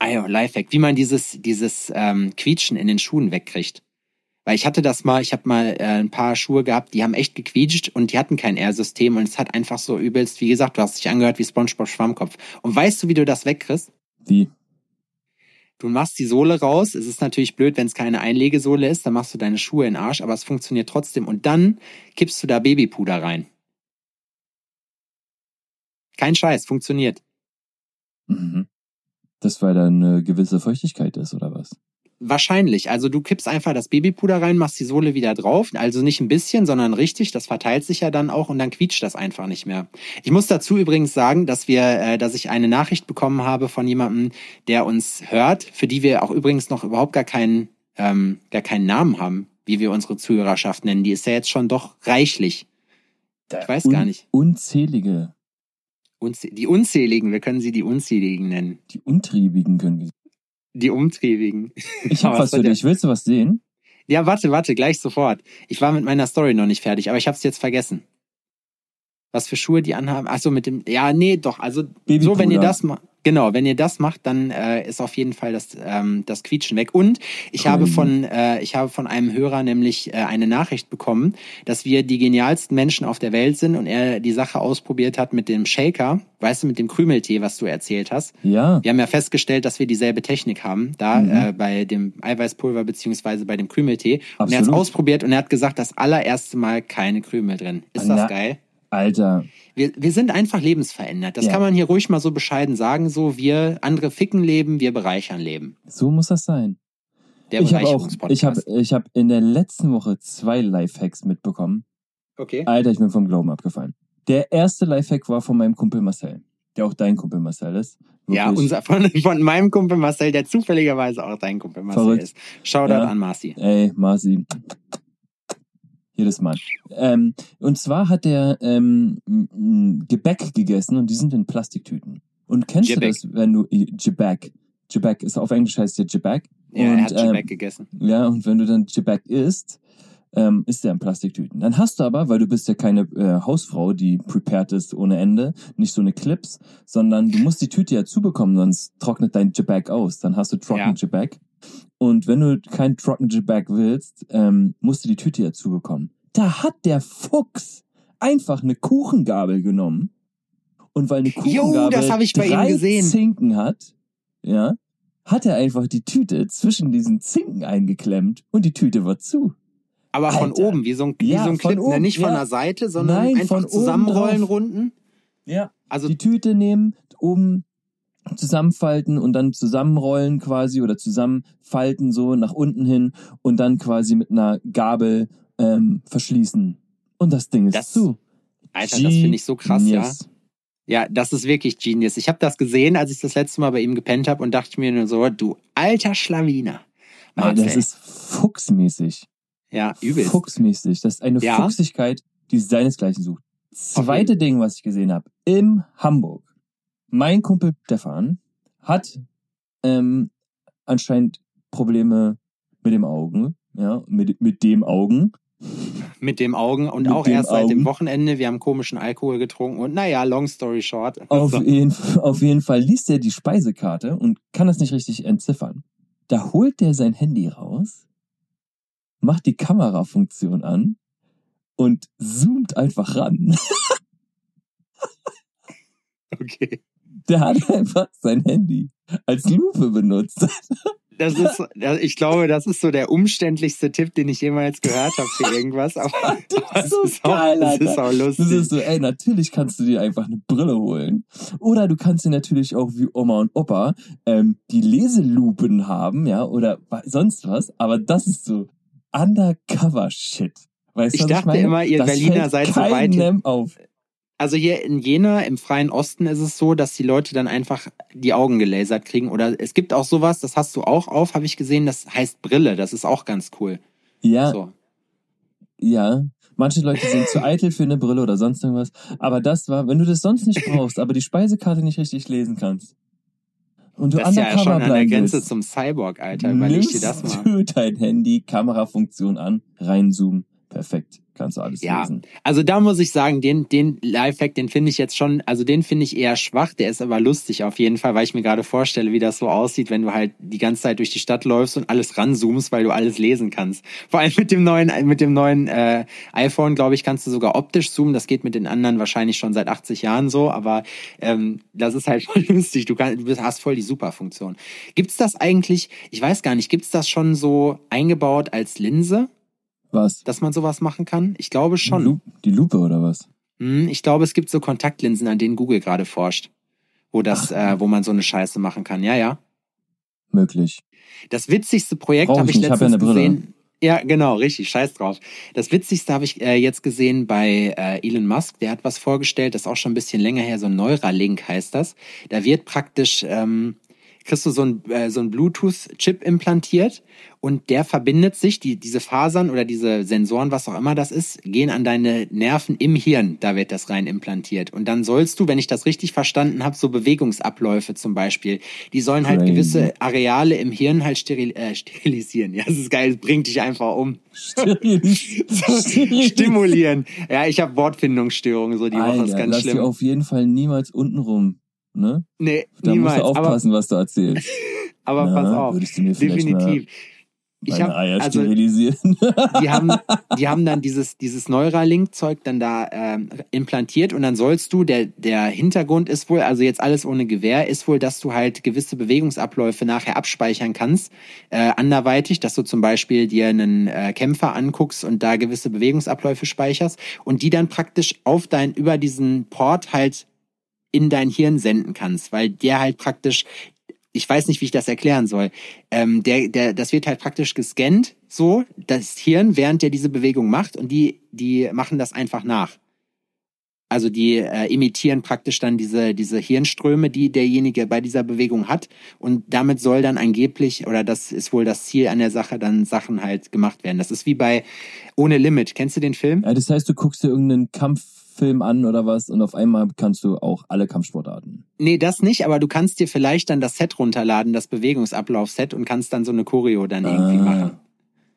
Ah ja, Lifehack, wie man dieses, dieses ähm, Quietschen in den Schuhen wegkriegt. Weil ich hatte das mal, ich habe mal äh, ein paar Schuhe gehabt, die haben echt gequietscht und die hatten kein R-System und es hat einfach so übelst, wie gesagt, du hast dich angehört wie SpongeBob Schwammkopf. Und weißt du, wie du das wegkriegst? Wie? Du machst die Sohle raus. Es ist natürlich blöd, wenn es keine Einlegesohle ist. Dann machst du deine Schuhe in den Arsch, aber es funktioniert trotzdem. Und dann kippst du da Babypuder rein. Kein Scheiß, funktioniert. Mhm. Das, weil da eine gewisse Feuchtigkeit ist, oder was? Wahrscheinlich. Also du kippst einfach das Babypuder rein, machst die Sohle wieder drauf. Also nicht ein bisschen, sondern richtig. Das verteilt sich ja dann auch und dann quietscht das einfach nicht mehr. Ich muss dazu übrigens sagen, dass wir, äh, dass ich eine Nachricht bekommen habe von jemandem, der uns hört, für die wir auch übrigens noch überhaupt gar keinen, ähm, gar keinen Namen haben, wie wir unsere Zuhörerschaft nennen. Die ist ja jetzt schon doch reichlich. Ich weiß gar nicht. Unzählige. Unzäh die Unzähligen, wir können sie die Unzähligen nennen. Die Untriebigen können wir. Die Umtriebigen. Ich habe Aber was soll für dich. Willst du was sehen? Ja, warte, warte, gleich sofort. Ich war mit meiner Story noch nicht fertig, aber ich hab's jetzt vergessen. Was für Schuhe die anhaben? Ach so, mit dem. Ja, nee, doch. Also so, wenn ihr das macht. Genau, wenn ihr das macht, dann äh, ist auf jeden Fall das, ähm, das Quietschen weg. Und ich habe Crazy. von äh, ich habe von einem Hörer nämlich äh, eine Nachricht bekommen, dass wir die genialsten Menschen auf der Welt sind und er die Sache ausprobiert hat mit dem Shaker, weißt du, mit dem Krümeltee, was du erzählt hast. Ja. Wir haben ja festgestellt, dass wir dieselbe Technik haben, da Mhm. äh, bei dem Eiweißpulver beziehungsweise bei dem Krümeltee. Und er hat es Absolut. ausprobiert und er hat gesagt, das allererste Mal keine Krümel drin. Ist das Na, geil? Alter. Wir, wir sind einfach lebensverändert. Das Ja. kann man hier ruhig mal so bescheiden sagen. So, wir andere ficken Leben, wir bereichern Leben. So muss das sein. Der ich habe auch, ich habe, ich habe in der letzten Woche zwei Lifehacks mitbekommen. Okay. Alter, ich bin vom Glauben abgefallen. Der erste Lifehack war von meinem Kumpel Marcel, der auch dein Kumpel Marcel ist. Ja, Wirklich. unser, von, von meinem Kumpel Marcel, der zufälligerweise auch dein Kumpel Marcel Verrückt. ist. Shoutout Ja. an Marci. Ey, Marci. Jedes Mal. Ähm, und zwar hat er ähm, Gebäck gegessen und die sind in Plastiktüten. Und kennst Gebäck. du das, wenn du Gebäck, Gebäck ist auf Englisch heißt der Gebäck. Ja, und, er hat ähm, Gebäck gegessen. Ja, und wenn du dann Gebäck isst, ähm, ist der in Plastiktüten. Dann hast du aber, weil du bist ja keine äh, Hausfrau, die prepared ist ohne Ende, nicht so eine Clips, sondern du musst die Tüte ja zubekommen, sonst trocknet dein Gebäck aus. Dann hast du trocken Ja. Gebäck. Und wenn du kein trocken Gebäck willst, ähm, musst du die Tüte ja zubekommen. Da hat der Fuchs einfach eine Kuchengabel genommen. Und weil eine Kuchengabel ihm drei gesehen. Zinken hat, ja, hat er einfach die Tüte zwischen diesen Zinken eingeklemmt und die Tüte war zu. Aber von Alter. oben, wie so ein, wie Ja, so ein von Clip, ne? oben, nicht von ja. der Seite, sondern Nein, einfach von zusammenrollen. Runden. Ja. Also Die Tüte nehmen, oben zusammenfalten und dann zusammenrollen quasi oder zusammenfalten so nach unten hin und dann quasi mit einer Gabel ähm, verschließen. Und das Ding ist Das- zu. Alter, das finde ich so krass, ja. Genius. Ja, das ist wirklich genius. Ich habe das gesehen, als ich das letzte Mal bei ihm gepennt habe und dachte mir nur so, du alter Schlawiner. Ey, Marcel. das ist fuchsmäßig. ja, übelst. Fuchsmäßig. Das ist eine Ja. Fuchsigkeit, die seinesgleichen sucht. Zweite Ding, was ich gesehen habe, im Hamburg. Mein Kumpel Stefan hat ähm, anscheinend Probleme mit dem Augen, ja, mit, mit dem Augen. Mit dem Augen und Mit auch erst seit dem Augen. Wochenende. Wir haben komischen Alkohol getrunken und naja, long story short. Auf, So. jeden, auf jeden Fall liest er die Speisekarte und kann das nicht richtig entziffern. Da holt er sein Handy raus, macht die Kamerafunktion an und zoomt einfach ran. Okay. Der hat einfach sein Handy als Lupe benutzt. Das ist, das- ich glaube, das ist so der umständlichste Tipp, den ich jemals gehört habe für irgendwas. Aber, Das ist so es ist auch, geil, Alter. ist auch lustig. Das ist so, ey, natürlich kannst du dir einfach eine Brille holen. Oder du kannst dir natürlich auch wie Oma und Opa ähm, die Leselupen haben, ja, oder sonst was. Aber das ist so Undercover-Shit. Weißt Ich du, was dachte meine? immer, ihr das Berliner seid so weit- auf. Also hier in Jena, im Freien Osten, ist es so, dass die Leute dann einfach die Augen gelasert kriegen. Oder es gibt auch sowas, das hast du auch auf, habe ich gesehen, das heißt Brille. Das ist auch ganz cool. Ja, So. ja. Manche Leute sind zu eitel für eine Brille oder sonst irgendwas. Aber das war, wenn du das sonst nicht brauchst, aber die Speisekarte nicht richtig lesen kannst. Und du Das ist ja schon an der Grenze zum Cyborg, Alter. Überleg dir das mal. du dein Handy, Kamerafunktion an, reinzoomen. Perfekt. Kannst du alles Ja. lesen. Also da muss ich sagen, den, den Lifehack, den finde ich jetzt schon, also den finde ich eher schwach, der ist aber lustig auf jeden Fall, weil ich mir gerade vorstelle, wie das so aussieht, wenn du halt die ganze Zeit durch die Stadt läufst und alles ranzoomst, weil du alles lesen kannst. Vor allem mit dem neuen, mit dem neuen äh, iPhone, glaube ich, kannst du sogar optisch zoomen. Das geht mit den anderen wahrscheinlich schon seit 80 Jahren so, aber ähm, das ist halt voll lustig. Du, kannst, du hast voll die Superfunktion. Gibt's das eigentlich, ich weiß gar nicht, gibt's das schon so eingebaut als Linse, Was? dass man sowas machen kann? Ich glaube schon. Lu die Lupe oder was? Hm, ich glaube, es gibt so Kontaktlinsen, an denen Google gerade forscht. Wo das, äh, wo man so eine Scheiße machen kann. Ja, ja. Möglich. Das witzigste Projekt habe ich ich nicht, hab ja letztens gesehen. Ja, genau, richtig, scheiß drauf. Das Witzigste habe ich äh, jetzt gesehen bei äh, Elon Musk. Der hat was vorgestellt, das ist auch schon ein bisschen länger her, so ein Neuralink heißt das. Da wird praktisch, ähm, kriegst du so ein, äh, so ein Bluetooth-Chip implantiert und der verbindet sich, die, diese Fasern oder diese Sensoren, was auch immer das ist, gehen an deine Nerven im Hirn, da wird das rein implantiert. Und dann sollst du, wenn ich das richtig verstanden habe, so Bewegungsabläufe zum Beispiel, die sollen halt Crazy. gewisse Areale im Hirn halt steril, äh, sterilisieren. Ja, das ist geil, das bringt dich einfach um. Stimulieren. Ja, ich habe Wortfindungsstörungen so die Woche, Alter, ist ganz lass schlimm. dir auf jeden Fall niemals unten rum. Ne? Nee, Da niemals. musst du aufpassen, was du erzählst. Aber, aber Na, pass auf, Würdest du mir vielleicht definitiv. Ich habe Eier also sterilisieren? die haben, die haben dann dieses, dieses Neuralink-Zeug dann da ähm, implantiert und dann sollst du, der, der Hintergrund ist wohl, also jetzt alles ohne Gewehr, ist wohl, dass du halt gewisse Bewegungsabläufe nachher abspeichern kannst, äh, anderweitig, dass du zum Beispiel dir einen äh, Kämpfer anguckst und da gewisse Bewegungsabläufe speicherst und die dann praktisch auf dein, über diesen Port halt in dein Hirn senden kannst, weil der halt praktisch ich weiß nicht, wie ich das erklären soll. Ähm, der, der, das wird halt praktisch gescannt, so, das Hirn, während der diese Bewegung macht und die, die machen das einfach nach. Also die äh, imitieren praktisch dann diese, diese Hirnströme, die derjenige bei dieser Bewegung hat. Und damit soll dann angeblich, oder das ist wohl das Ziel an der Sache, dann Sachen halt gemacht werden. Das ist wie bei Ohne Limit. Kennst du den Film? Ja, das heißt, du guckst dir irgendeinen Kampffilm an oder was und auf einmal kannst du auch alle Kampfsportarten. Nee, das nicht, aber du kannst dir vielleicht dann das Set runterladen, das Bewegungsablaufset und kannst dann so eine Choreo dann irgendwie Ah, machen.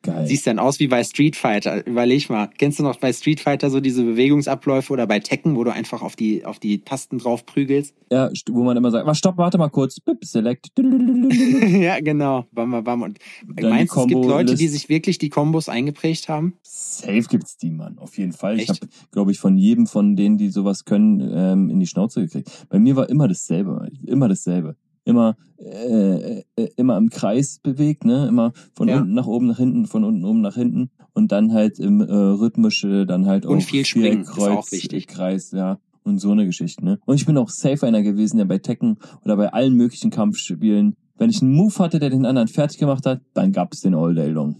Geil. Siehst dann aus wie bei Street Fighter. Überleg mal. Kennst du noch bei Street Fighter so diese Bewegungsabläufe oder bei Tekken, wo du einfach auf die, auf die Tasten drauf prügelst? ja, wo man immer sagt, was, stopp, warte mal kurz, Bip, select. ja, genau. Bam, bam, bam. Und meinst du, es gibt Leute, die sich wirklich die Kombos eingeprägt haben? Safe gibt's die, Mann, auf jeden Fall. Ich Echt? habe, glaube ich, von jedem von denen, die sowas können, ähm, in die Schnauze gekriegt. Bei mir war immer dasselbe, immer dasselbe. Immer, äh, äh, immer im Kreis bewegt, ne? Immer von Ja. unten nach oben, nach hinten, von unten oben nach hinten und dann halt im äh, rhythmische, dann halt Und auch viel springen, ist auch wichtig. Kreis, ja. Und so eine Geschichte, ne? Und ich bin auch safe einer gewesen, der bei Tekken oder bei allen möglichen Kampfspielen, wenn ich einen Move hatte, der den anderen fertig gemacht hat, dann gab's den All Day Long.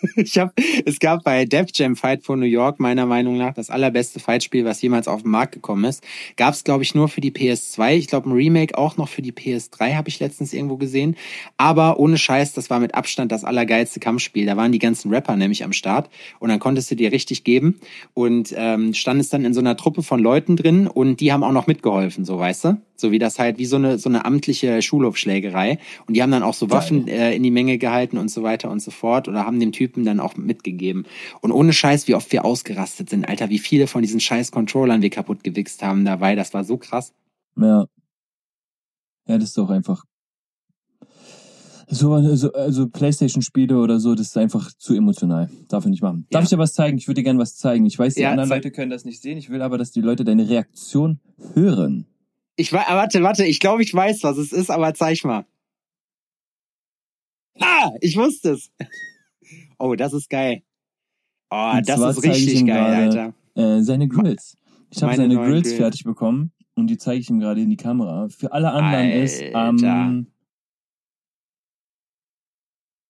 Ich hab, es gab bei Def Jam Fight for New York meiner Meinung nach das allerbeste Fightspiel, was jemals auf den Markt gekommen ist. Gab es, glaube ich, nur für die PS2. Ich glaube, ein Remake auch noch für die PS3 habe ich letztens irgendwo gesehen. Aber ohne Scheiß, das war mit Abstand das allergeilste Kampfspiel. Da waren die ganzen Rapper nämlich am Start und dann konntest du dir richtig geben und ähm, standest dann in so einer Truppe von Leuten drin und die haben auch noch mitgeholfen, so weißt du? So wie das halt wie so eine so eine amtliche Schulhofschlägerei und die haben dann auch so. Waffen äh, in die Menge gehalten und so weiter und so fort oder haben dem Typen dann auch mitgegeben. Und ohne Scheiß, wie oft wir ausgerastet sind, Alter, wie viele von diesen scheiß Controllern wir kaputt gewichst haben dabei, das war so krass. Ja. Ja, das ist doch einfach. So, also, also Playstation-Spiele oder so, das ist einfach zu emotional. Darf ich nicht machen. Darf Ja. ich dir was zeigen? Ich würde dir gerne was zeigen. Ich weiß, die Ja, anderen. Leute können das nicht sehen. Ich will aber, dass die Leute deine Reaktion hören. Ich wei- warte, warte, ich glaube, ich weiß, was es ist, aber zeig mal. Ah, ich wusste es. Oh, das ist geil. Oh, Und das ist richtig geil, gerade- Alter. Äh, seine Grills. Ich habe seine Grills Grills. fertig bekommen und die zeige ich ihm gerade in die Kamera. Für alle anderen ist Alter. am,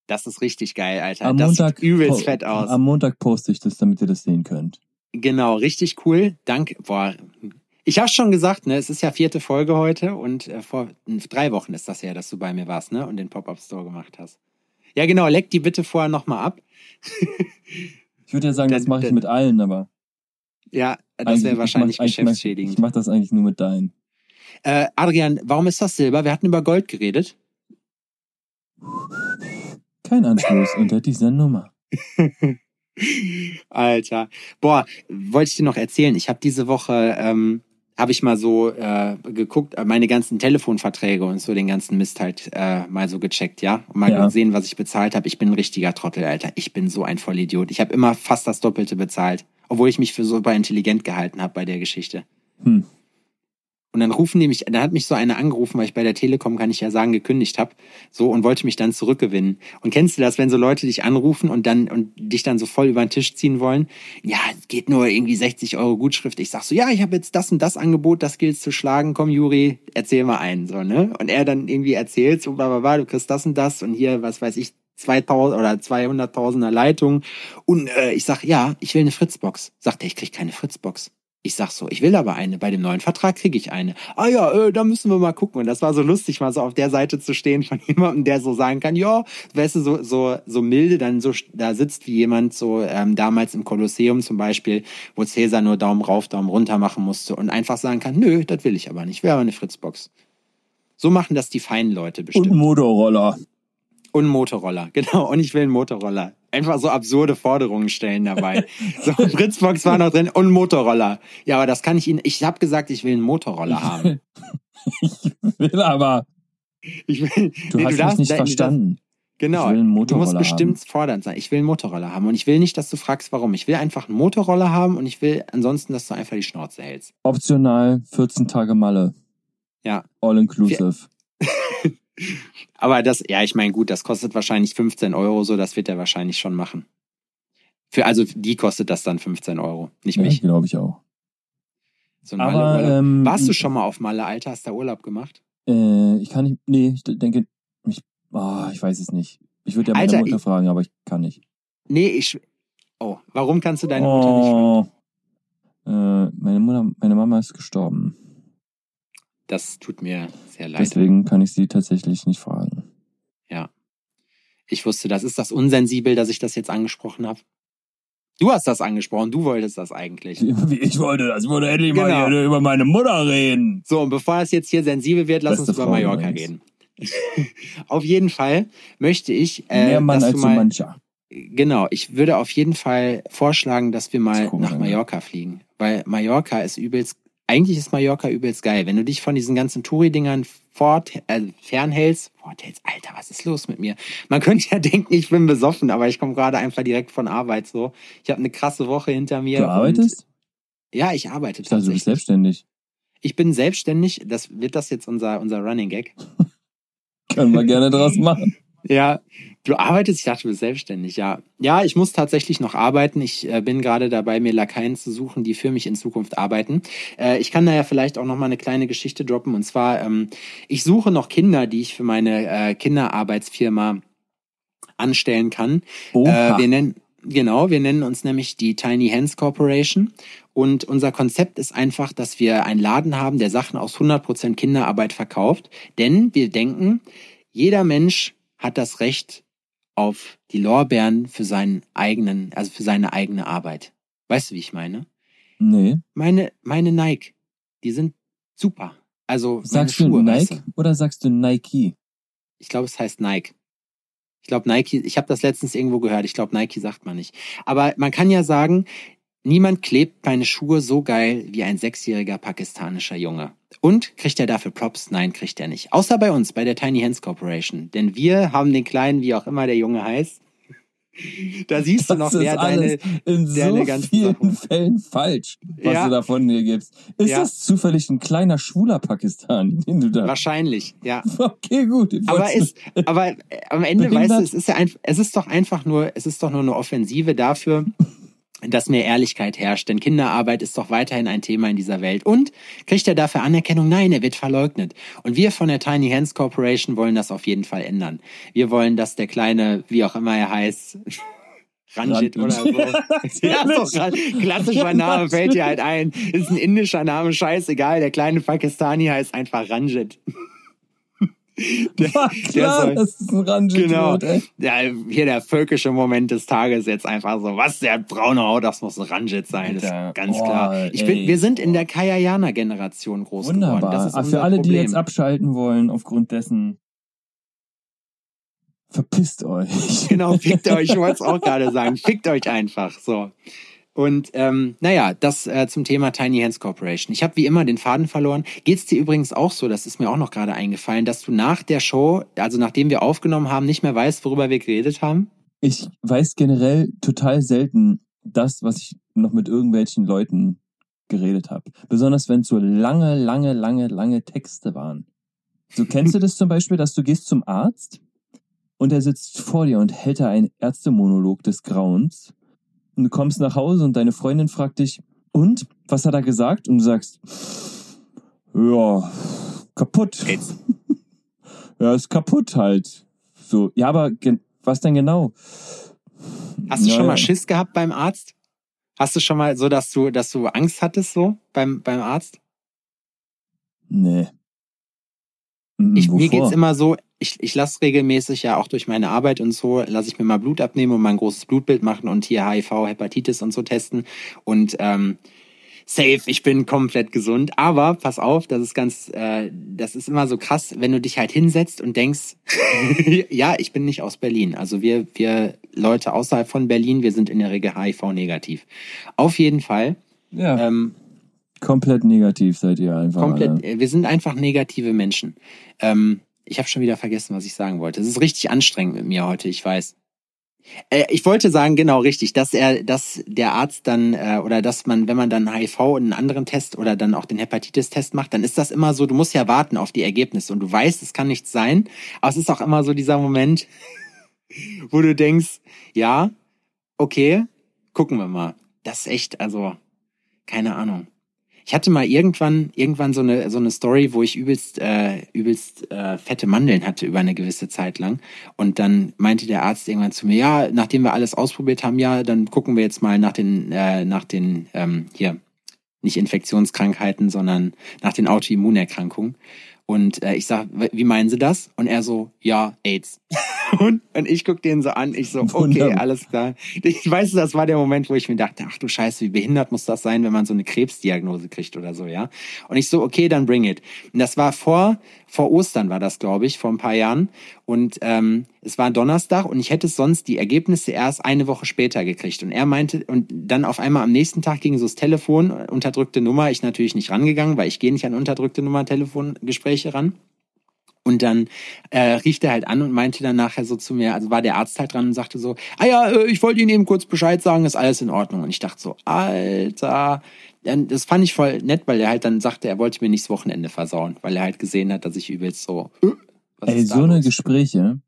Das ist richtig geil, Alter. am das Montag sieht übelst fett aus. Am Montag poste ich das, damit ihr das sehen könnt. Genau, richtig cool. Danke. Boah. Ich habe schon gesagt, ne, es ist ja vierte Folge heute und äh, vor drei Wochen ist das ja, dass du bei mir warst, ne, und den Pop-up-Store gemacht hast. Ja, genau, leck die bitte vorher nochmal ab. Ich würde ja sagen, das Dann- mache ich mit allen, aber Ja, das wäre ich wahrscheinlich eigentlich mach- geschäftsschädigend. Ich mache das eigentlich nur mit deinen. Äh, Adrian, warum ist das Silber? Wir hatten über Gold geredet. Kein Anschluss unter dieser Nummer. Alter. Boah, wollte ich dir noch erzählen. Ich habe diese Woche, ähm, habe ich mal so äh, geguckt, äh, meine ganzen Telefonverträge und so den ganzen Mist halt äh, mal so gecheckt, ja. Und mal Ja. gesehen, was ich bezahlt habe. Ich bin ein richtiger Trottel, Alter. Ich bin so ein Vollidiot. Ich habe immer fast das Doppelte bezahlt, obwohl ich mich für super intelligent gehalten habe bei der Geschichte. Hm. Und dann rufen die mich, dann hat mich so eine angerufen, weil ich bei der Telekom, kann ich ja sagen, gekündigt habe, so und wollte mich dann zurückgewinnen. Und kennst du das, wenn so Leute dich anrufen und dann und dich dann so voll über den Tisch ziehen wollen? Ja, es geht nur irgendwie 60 Euro Gutschrift. Ich sag so, ja, ich habe jetzt das und das Angebot, das gilt zu schlagen. Komm, Juri, erzähl mal einen, so ne? Und er dann irgendwie erzählt, so bla bla bla, du kriegst das und das und hier, was weiß ich, 2000 oder 200.000er Leitung. Und äh, ich sag, ja, ich will eine Fritzbox. Sagt er, ich krieg keine Fritzbox. Ich sag so, ich will aber eine. Bei dem neuen Vertrag kriege ich eine. Ah ja, äh, da müssen wir mal gucken. Und das war so lustig, mal so auf der Seite zu stehen von jemandem, der so sagen kann, ja, weißt du, so, so, so milde dann so da sitzt wie jemand so ähm, damals im Kolosseum zum Beispiel, wo Cäsar nur Daumen rauf, Daumen runter machen musste und einfach sagen kann, nö, das will ich aber nicht. Wäre aber eine Fritzbox. So machen das die feinen Leute bestimmt. Und Motorroller. Und Motorroller, genau. Und ich will einen Motorroller. Einfach so absurde Forderungen stellen dabei. so, Fritzbox war noch drin und Motorroller. Ja, aber das kann ich Ihnen. Ich habe gesagt, ich will einen Motorroller haben. ich will aber. Ich will, du nee, hast du darfst, mich nicht verstanden. genau. Ich will einen du musst bestimmt haben. fordernd sein. Ich will einen Motorroller haben. Und ich will nicht, dass du fragst, warum. Ich will einfach einen Motorroller haben und ich will ansonsten, dass du einfach die Schnauze hältst. Optional 14 Tage Malle. Ja. All inclusive. Aber das, ja, ich meine, gut, das kostet wahrscheinlich 15 Euro, so, das wird er wahrscheinlich schon machen. Für, also, die kostet das dann 15 Euro, nicht Ja, mich. glaube ich auch. So Aber, ähm, Warst du schon mal auf Malle, Alter? Hast du da Urlaub gemacht? Äh, ich kann nicht. Nee, ich denke. Ich, ah, ich weiß es nicht. Ich würde ja meine Alter, Mutter ich- fragen, aber ich kann nicht. Nee, ich. Oh, warum kannst du deine Mutter nicht fragen? oh. Äh, meine Mutter, meine Mama ist gestorben. Das tut mir sehr leid. Deswegen kann ich sie tatsächlich nicht fragen. Ich wusste, das ist das unsensibel, dass ich das jetzt angesprochen habe. Du hast das angesprochen, du wolltest das eigentlich. Ich wollte das, ich wollte endlich Genau. mal hier über meine Mutter reden. So, und bevor es jetzt hier sensibel wird, lass Beste uns über Frau Mallorca übrigens. reden. auf jeden Fall möchte ich, äh, Mehr Mann dass als du mal, mancher. genau, ich würde auf jeden Fall vorschlagen, dass wir mal nach. Mallorca fliegen, weil Mallorca ist übelst, eigentlich ist Mallorca übelst geil. Wenn du dich von diesen ganzen Touri-Dingern fort, äh, fernhältst, forthältst, Alter, was ist los mit mir? Man könnte ja denken, ich bin besoffen, aber ich komme gerade einfach direkt von Arbeit so. Ich habe eine krasse Woche hinter mir. Du arbeitest? Ja, ich arbeite Ich dachte, du bist selbstständig. Ich bin selbstständig. Das wird das jetzt unser unser Running Gag. Können wir gerne draus machen. Ja, du arbeitest. Ich dachte, du bist selbstständig. Ja, ja, ich muss tatsächlich noch arbeiten. Ich äh, bin gerade dabei, mir Lakaien zu suchen, die für mich in Zukunft arbeiten. Äh, ich kann da ja vielleicht auch noch mal eine kleine Geschichte droppen. Und zwar, ähm, ich suche noch Kinder, die ich für meine äh, Kinderarbeitsfirma anstellen kann. Äh, wir nennen, genau, wir nennen uns nämlich die Tiny Hands Corporation. Und unser Konzept ist einfach, dass wir einen Laden haben, der Sachen aus 100% Kinderarbeit verkauft. Denn wir denken, jeder Mensch hat das Recht auf die Lorbeeren für seinen eigenen, also für seine eigene Arbeit. Weißt du, wie ich meine? nee. Meine, meine Nike, die sind super. Also Sagst Schuhe, du weißt Nike du? oder sagst du Nike? Ich glaube, es heißt Nike. Ich glaube, Nike, ich habe das letztens irgendwo gehört. Ich glaube, Nike sagt man nicht. Aber man kann ja sagen, niemand klebt meine Schuhe so geil wie ein sechsjähriger pakistanischer Junge. Und kriegt er dafür Props? Nein, kriegt er nicht. Außer bei uns, bei der Tiny Hands Corporation. Denn wir haben den Kleinen, wie auch immer der Junge heißt. Da siehst du noch, Das wer deine, in deine so ganzen vielen Sachen- Fällen falsch, was Ja. du davon dir gibst. Ist Ja. das zufällig ein kleiner schwuler Pakistan, den du da... wahrscheinlich, ja. Okay, gut. Aber ist, aber am Ende, weißt du, es ist ja einfach, es ist doch einfach nur, es ist doch nur eine Offensive dafür, dass mehr Ehrlichkeit herrscht. Denn Kinderarbeit ist doch weiterhin ein Thema in dieser Welt. Und kriegt er dafür Anerkennung? Nein, er wird verleugnet. Und wir von der Tiny Hands Corporation wollen das auf jeden Fall ändern. Wir wollen, dass der kleine, wie auch immer er heißt, Ranjit oder so. Ja, klassischer Name fällt dir halt ein. Ist ein indischer Name, scheißegal. Der kleine Pakistani heißt einfach Ranjit. War klar, soll- das ist ein Ranjit Genau. wird, ey. Ja, hier der völkische Moment des Tages jetzt einfach so. Was, der hat braune Haut, das muss ein Ranjit sein. Das ist ganz oh, klar. Ich bin, ey. wir sind in der Kayayana-Generation groß geworden. Das Wunderbar. ist Aber unser für alle, die Problem. jetzt abschalten wollen, aufgrund dessen, verpisst euch. Genau, fickt euch. Ich wollte es auch gerade sagen. Fickt euch einfach. So. Und ähm, naja, das äh, zum Thema Tiny Hands Corporation. Ich habe wie immer den Faden verloren. Geht's dir übrigens auch so, das ist mir auch noch gerade eingefallen, dass du nach der Show, also nachdem wir aufgenommen haben, nicht mehr weißt, worüber wir geredet haben? Ich weiß generell total selten das, was ich noch mit irgendwelchen Leuten geredet habe. Besonders wenn es so lange, lange, lange, lange Texte waren. So kennst du das zum Beispiel, dass du gehst zum Arzt und er sitzt vor dir und hält da einen Ärztemonolog des Grauens und du kommst nach Hause und deine Freundin fragt dich, und? Was hat er gesagt? Und du sagst, ja, kaputt. Geht's? Ja, ist kaputt halt. So, ja, aber was denn genau? Hast du schon Naja. mal Schiss gehabt beim Arzt? Hast du schon mal so, dass du, dass du Angst hattest so beim, beim Arzt? Nee. Ich, mir geht's immer so, ich, ich lasse regelmäßig ja auch durch meine Arbeit und so, lasse ich mir mal Blut abnehmen und mal ein großes Blutbild machen und hier HIV, Hepatitis und so testen. Und ähm, safe, ich bin komplett gesund. Aber pass auf, das ist ganz, äh, das ist immer so krass, wenn du dich halt hinsetzt und denkst, ja, ich bin nicht aus Berlin. Also wir, wir Leute außerhalb von Berlin, wir sind in der Regel HIV-negativ. Auf jeden Fall. Ja. Ähm, komplett negativ seid ihr einfach. Komplett, alle. wir sind einfach negative Menschen. Ähm, ich habe schon wieder vergessen, was ich sagen wollte. Es ist richtig anstrengend mit mir heute, ich weiß. Äh, ich wollte sagen, genau richtig, dass er, dass der Arzt dann äh, oder dass man, wenn man dann HIV und einen anderen Test oder dann auch den Hepatitis-Test macht, dann ist das immer so, du musst ja warten auf die Ergebnisse und du weißt, es kann nichts sein, aber es ist auch immer so dieser Moment, wo du denkst, ja, okay, gucken wir mal. Das ist echt, also, keine Ahnung. Ich hatte mal irgendwann irgendwann so eine so eine Story, wo ich übelst äh, übelst äh, fette Mandeln hatte über eine gewisse Zeit lang und dann meinte der Arzt irgendwann zu mir, ja, nachdem wir alles ausprobiert haben, ja, dann gucken wir jetzt mal nach den äh, nach den ähm, hier nicht Infektionskrankheiten, sondern nach den Autoimmunerkrankungen. Und äh, ich sag, wie meinen Sie das? Und er so, ja, AIDS. und, und ich guck den so an, ich so, okay, alles klar. Ich weiß, das war der Moment, wo ich mir dachte, ach du Scheiße, wie behindert muss das sein, wenn man so eine Krebsdiagnose kriegt oder so, ja. Und ich so, okay, dann bring it. Und das war vor, vor Ostern war das, glaube ich, vor ein paar Jahren. Und ähm, es war Donnerstag und ich hätte sonst die Ergebnisse erst eine Woche später gekriegt. Und er meinte, und dann auf einmal am nächsten Tag ging so das Telefon, unterdrückte Nummer, ich natürlich nicht rangegangen, weil ich gehe nicht an unterdrückte Nummer Telefongespräche ran. Und dann äh, rief der halt an und meinte dann nachher so zu mir, also war der Arzt halt dran und sagte so, ah ja, äh, ich wollte Ihnen eben kurz Bescheid sagen, ist alles in Ordnung. Und ich dachte so, Alter, das fand ich voll nett, weil er halt dann sagte, er wollte mir nicht das Wochenende versauen, weil er halt gesehen hat, dass ich übelst so. Äh, Ey, so eine Gespräche,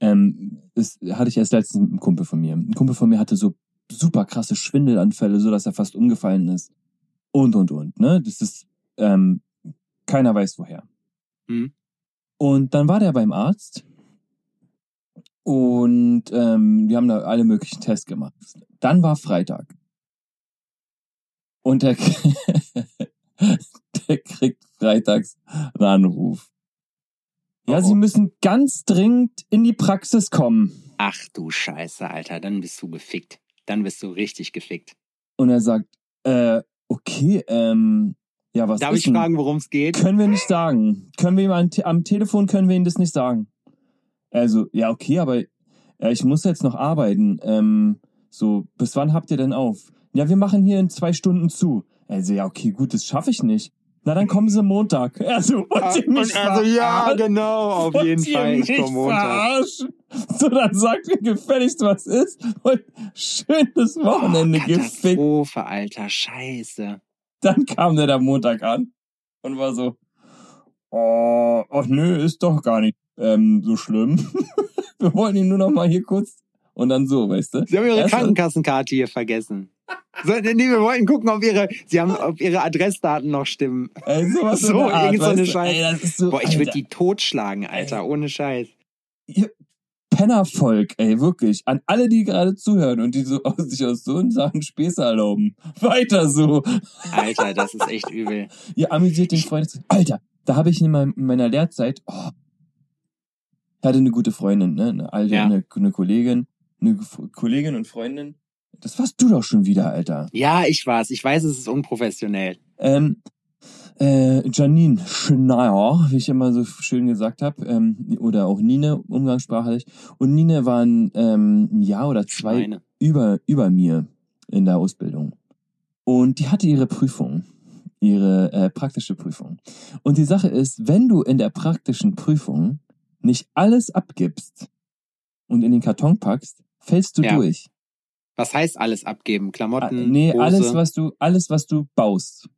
ähm, das hatte ich erst letztens mit einem Kumpel von mir. Ein Kumpel von mir hatte so super krasse Schwindelanfälle, so dass er fast umgefallen ist. Und und und, ne? Das ist, ähm, keiner weiß woher. Hm. Und dann war der beim Arzt und ähm, wir haben da alle möglichen Tests gemacht. Dann war Freitag. Und der, der kriegt freitags einen Anruf. Ja, oh. Sie müssen ganz dringend in die Praxis kommen. Ach du Scheiße, Alter, dann bist du gefickt. Dann bist du richtig gefickt. Und er sagt, äh, okay, ähm, ja, was Darf ich denn? fragen, worum es geht? Können wir nicht sagen. Können wir ihm am, am, Telefon können wir ihm das nicht sagen. Also, ja, okay, aber ja, ich muss jetzt noch arbeiten. Ähm, so, bis wann habt ihr denn auf? Ja, wir machen hier in zwei Stunden zu. Also, ja, okay, gut, das schaffe ich nicht. Na, dann kommen sie Montag. Also, wollt ihr mich also, ja, genau, auf jeden Fall. Ich komme Montag. Verarschen? So, dann sagt mir gefälligst, was ist. Und schönes Wochenende oh, gefickt. Katastrophe, Alter, scheiße. Dann kam der da Montag an und war so, oh, ach nö, ist doch gar nicht ähm, so schlimm. wir wollen ihn nur noch mal hier kurz und dann so, weißt du? Sie haben ihre Krankenkassenkarte hier vergessen. So, nee, wir wollten gucken, ob ihre, sie haben, ob ihre Adressdaten noch stimmen. Ey, sowas so, irgend so eine Scheiße. Boah, ich würde die totschlagen, Alter, ey. ohne Scheiß. Ihr Pennervolk, ey, wirklich. An alle, die gerade zuhören und die so aus sich aus so Sachen Späße erlauben. Weiter so. Alter, das ist echt übel. Ihr amüsiert den Freund. Alter, da habe ich in, meiner Lehrzeit, oh, hatte eine gute Freundin, ne? Eine alte, ja. eine, eine Kollegin, eine Kollegin und Freundin. Das warst du doch schon wieder, Alter. Ja, ich war's. Ich weiß, es ist unprofessionell. Ähm, äh, Janine Schneier, wie ich immer so schön gesagt habe, ähm, oder auch Nine umgangssprachlich. Und Nine waren ähm, ein Jahr oder zwei über, über mir in der Ausbildung. Und die hatte ihre Prüfung, ihre äh, praktische Prüfung. Und die Sache ist, wenn du in der praktischen Prüfung nicht alles abgibst und in den Karton packst, fällst du ja. durch. Was heißt alles abgeben? Klamotten? Ah, nee, Hose? alles, was du, alles, was du baust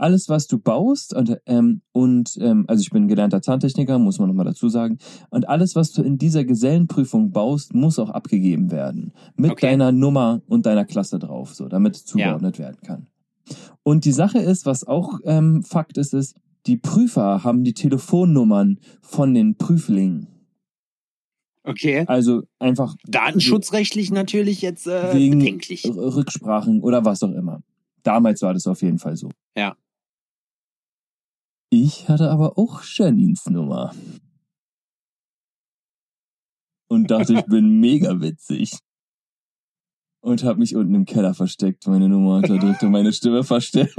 alles, was du baust und, ähm, und ähm, also ich bin gelernter Zahntechniker, muss man nochmal dazu sagen, und alles, was du in dieser Gesellenprüfung baust, muss auch abgegeben werden. Mit okay. deiner Nummer und deiner Klasse drauf, so, damit es zugeordnet ja. werden kann. Und die Sache ist, was auch ähm, Fakt ist, ist, die Prüfer haben die Telefonnummern von den Prüflingen. Okay. Also einfach Datenschutzrechtlich natürlich jetzt äh, wegen bedenklich. Rücksprachen oder was auch immer. Damals war das auf jeden Fall so. Ja. Ich hatte aber auch Janines Nummer. Und dachte, ich bin mega witzig. Und habe mich unten im Keller versteckt, meine Nummer unterdrückt und meine Stimme verstellt.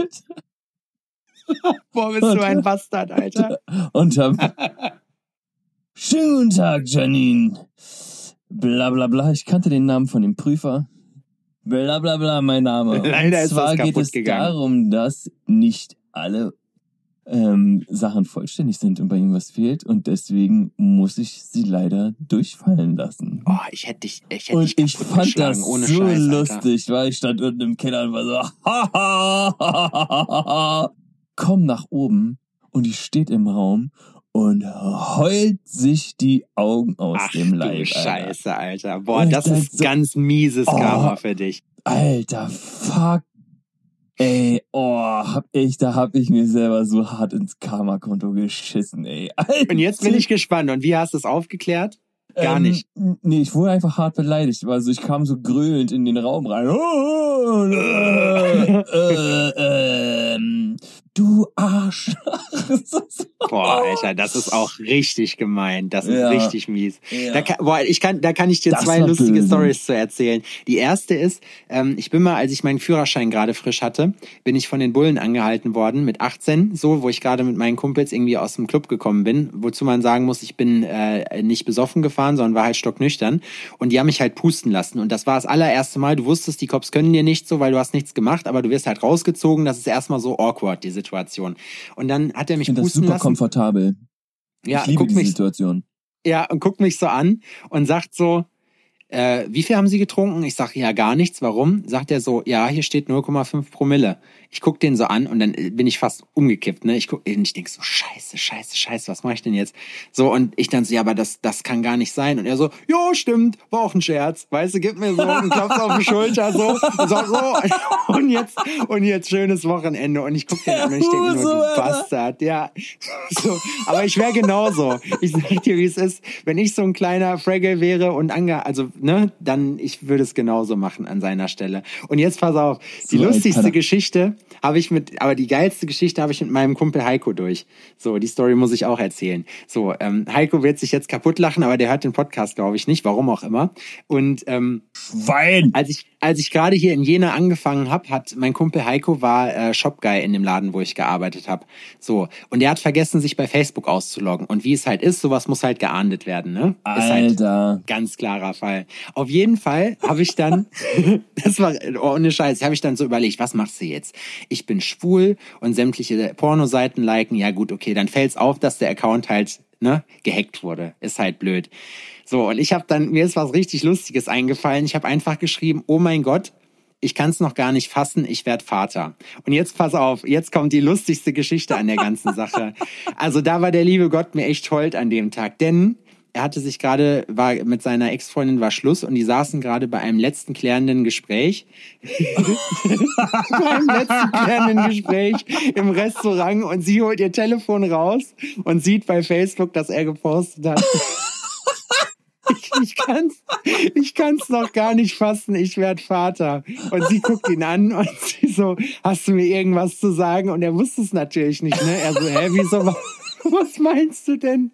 Boah, bist du ein Bastard, Alter. Und hab Schönen guten Tag, Janine. Bla bla bla. Ich kannte den Namen von dem Prüfer. Bla bla bla, mein Name. Leider Und ist zwar geht es gegangen. darum, dass nicht alle ähm, Sachen vollständig sind und bei ihm was fehlt. Und deswegen muss ich sie leider durchfallen lassen. Oh, ich hätte dich, ich hätte Und dich ich fand das ohne so Scheiß, lustig, weil ich stand unten im Keller und war so, ha, komm nach oben und die steht im Raum und heult sich die Augen aus Ach dem du Leib. Alter. Scheiße, Alter. Boah, Und das ist so- ganz mieses Oh. Karma für dich. Alter, fuck. Ey, oh, hab ich, da hab ich mir selber so hart ins Karma-Konto geschissen, ey. Alter. Und jetzt bin ich gespannt. Und wie hast du es aufgeklärt? Gar Ähm, nicht. Nee, ich wurde einfach hart beleidigt. Also ich kam so grölend in den Raum rein. Oh, äh, äh, ähm, du Arsch. Boah, Alter, das ist auch richtig gemein. Das ist Ja. richtig mies. Ja. Da kann, boah, ich kann, da kann ich dir Das zwei lustige. Stories zu erzählen. Die erste ist, ähm, ich bin mal, als ich meinen Führerschein gerade frisch hatte, bin ich von den Bullen angehalten worden mit 18, so, wo ich gerade mit meinen Kumpels irgendwie aus dem Club gekommen bin, wozu man sagen muss, ich bin äh, nicht besoffen gefahren, sondern war halt stocknüchtern. Und die haben mich halt pusten lassen. Und das war das allererste Mal. Du wusstest, die Cops können dir nicht so, weil du hast nichts gemacht, aber du wirst halt rausgezogen. Das ist erstmal so awkward, die Situation. Und dann hat er Ich mich finde das pusten super lassen. komfortabel. Ja, ich liebe guck diese mich, Situation. ja, und guckt mich so an und sagt so, äh, wie viel haben Sie getrunken? Ich sage, ja, gar nichts. Warum? Sagt er so, ja, hier steht 0,5 Promille. Ich guck den so an und dann äh, bin ich fast umgekippt. Ne? Ich guck, und ich denk so, scheiße, scheiße, scheiße, was mache ich denn jetzt? So, und ich dann so, ja, aber das, das kann gar nicht sein. Und er so, jo, stimmt, war auch ein Scherz. Weißt du, gib mir so einen Klaps auf die Schulter, so, und sag so, und jetzt, und jetzt schönes Wochenende. Und ich guck den an und ich denke nur, du. Bastard, ja. So, aber ich wäre genauso. Ich sag dir, wie es ist. Wenn ich so ein kleiner Fraggle wäre und ange, also, ne, dann, ich würde es genauso machen an seiner Stelle. Und jetzt pass auf, die So lustigste Penner. Geschichte habe ich mit, aber die geilste Geschichte habe ich mit meinem Kumpel Heiko durch. So, die Story muss ich auch erzählen. So, ähm, Heiko wird sich jetzt kaputt lachen, aber der hört den Podcast, glaube ich, nicht, warum auch immer. Und ähm, Schwein! als ich, als ich gerade hier in Jena angefangen habe, hat mein Kumpel Heiko war äh, Shopguy in dem Laden, wo ich gearbeitet habe. So und er hat vergessen, sich bei Facebook auszuloggen. Und wie es halt ist, sowas muss halt geahndet werden, ne? Ist halt Alter. ganz klarer Fall. Auf jeden Fall habe ich dann, das war ohne Scheiß, habe ich dann so überlegt, was machst du jetzt? Ich bin schwul und sämtliche Pornoseiten liken. Ja gut, okay, dann fällt's auf, dass der Account halt ne gehackt wurde. Ist halt blöd. So und ich habe dann mir ist was richtig Lustiges eingefallen. Ich habe einfach geschrieben, oh mein Gott. Ich kann es noch gar nicht fassen, ich werd Vater. Und jetzt pass auf, jetzt kommt die lustigste Geschichte an der ganzen Sache. Also da war der liebe Gott mir echt hold an dem Tag, denn er hatte sich gerade, war mit seiner Ex-Freundin war Schluss und die saßen gerade bei einem letzten klärenden Gespräch. bei einem letzten klärenden Gespräch im Restaurant und sie holt ihr Telefon raus und sieht bei Facebook, dass er gepostet hat. Ich, ich kann's, ich kann's noch gar nicht fassen, ich werd Vater. Und sie guckt ihn an und sie so, hast du mir irgendwas zu sagen? Und er wusste es natürlich nicht, ne? Er so, hä, wieso, wa- was meinst du denn?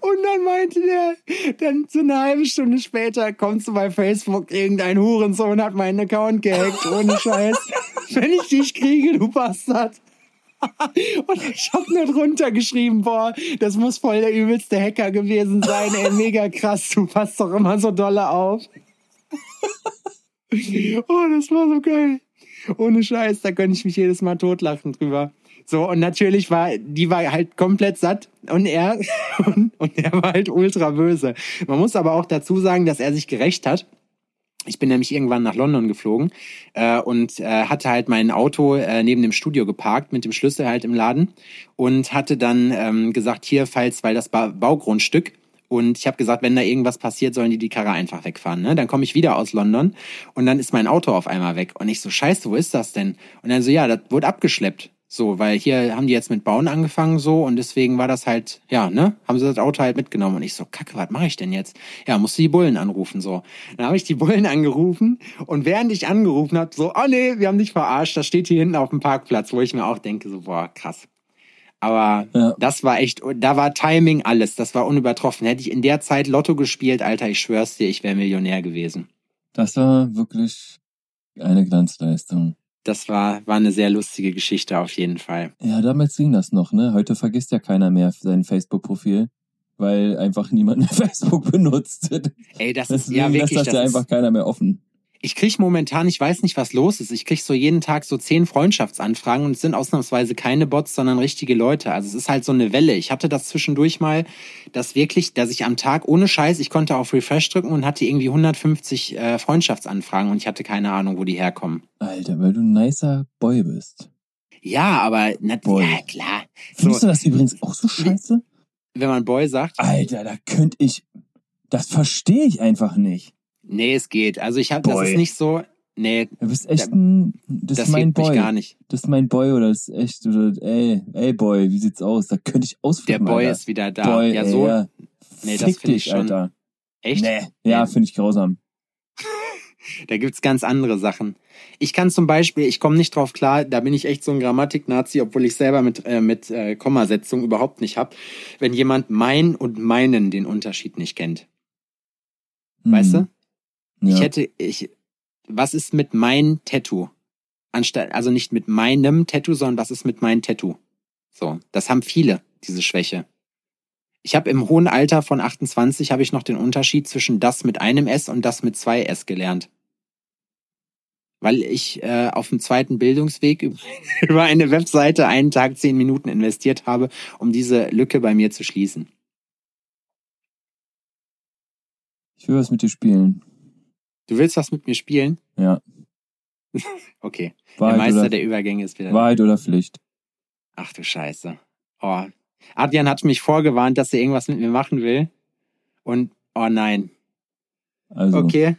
Und dann meinte der, dann so eine halbe Stunde später kommst du bei Facebook, irgendein Hurensohn hat meinen Account gehackt, ohne Scheiß. Wenn ich dich kriege, du Bastard. Und ich hab nur drunter geschrieben, boah, das muss voll der übelste Hacker gewesen sein, ey, mega krass, du passt doch immer so dolle auf. Oh, das war so geil. Ohne Scheiß, da könnte ich mich jedes Mal totlachen drüber. So, und natürlich war, die war halt komplett satt und er, und, und er war halt ultra böse. Man muss aber auch dazu sagen, dass er sich gerecht hat. Ich bin nämlich irgendwann nach London geflogen äh, und äh, hatte halt mein Auto äh, neben dem Studio geparkt mit dem Schlüssel halt im Laden und hatte dann ähm, gesagt, hier, falls, weil das ba Baugrundstück und ich habe gesagt, wenn da irgendwas passiert, sollen die die Karre einfach wegfahren. Ne? Dann komme ich wieder aus London und dann ist mein Auto auf einmal weg und ich so, scheiße, wo ist das denn? Und dann so, ja, das wurde abgeschleppt. So, weil hier haben die jetzt mit Bauen angefangen so und deswegen war das halt, ja, ne, haben sie das Auto halt mitgenommen und ich so, kacke, was mache ich denn jetzt? Ja, musste die Bullen anrufen so. Dann habe ich die Bullen angerufen und während ich angerufen habe, so, oh nee, wir haben dich verarscht, das steht hier hinten auf dem Parkplatz, wo ich mir auch denke, so, boah, krass. Aber Ja. das war echt, da war Timing alles, das war unübertroffen. Hätte ich in der Zeit Lotto gespielt, Alter, ich schwör's dir, ich wäre Millionär gewesen. Das war wirklich eine Glanzleistung. Das war, war eine sehr lustige Geschichte auf jeden Fall. Ja, damals ging das noch, ne? Heute vergisst ja keiner mehr sein Facebook-Profil, weil einfach niemand mehr Facebook benutzt. Ey, das ist Deswegen ja wirklich, lässt das, das ja ist, einfach keiner mehr offen. Ich krieg momentan, ich weiß nicht, was los ist. Ich krieg so jeden Tag so zehn Freundschaftsanfragen und es sind ausnahmsweise keine Bots, sondern richtige Leute. Also es ist halt so eine Welle. Ich hatte das zwischendurch mal, dass wirklich, dass ich am Tag ohne Scheiß, ich konnte auf Refresh drücken und hatte irgendwie 150 äh, Freundschaftsanfragen und ich hatte keine Ahnung, wo die herkommen. Alter, weil du ein nicer Boy bist. Ja, aber na, ja klar. Findest So, du das übrigens auch so scheiße? wenn man Boy sagt, Alter, da könnte ich. Das verstehe ich einfach nicht. Nee, es geht. Also ich habe, das ist nicht so, nee, Du bist echt ein. Das, das ist mein Boy. gar nicht. Das ist mein Boy oder das ist echt. Oder, ey, ey Boy, wie sieht's aus? Da könnte ich Der ausflippen. Boy Alter. ist wieder da. Boy, ja, ey, so, ja. nee, das finde ich schon. Alter. Echt? Nee. Ja, finde ich grausam. Da gibt's ganz andere Sachen. Ich kann zum Beispiel, ich komme nicht drauf klar, da bin ich echt so ein Grammatik-Nazi, obwohl ich selber mit, äh, mit äh, Kommasetzung überhaupt nicht hab, wenn jemand mein und meinen den Unterschied nicht kennt. Weißt du? Ja. Ich hätte, ich, was ist mit mein Tattoo? Anstatt, also nicht mit meinem Tattoo, sondern was ist mit mein Tattoo? So, das haben viele, diese Schwäche. Ich habe im hohen Alter von 28 habe ich noch den Unterschied zwischen das mit einem S und das mit zwei S gelernt. Weil ich äh, auf dem zweiten Bildungsweg über, über eine Webseite einen Tag zehn Minuten investiert habe, um diese Lücke bei mir zu schließen. Ich will was mit dir spielen. Du willst was mit mir spielen? Ja. Okay. Der Wahrheit Meister oder, der Übergänge ist wieder. Wahrheit oder Pflicht. Ach du Scheiße. Oh. Adrian hat mich vorgewarnt, dass er irgendwas mit mir machen will. Und oh nein. Also, Okay.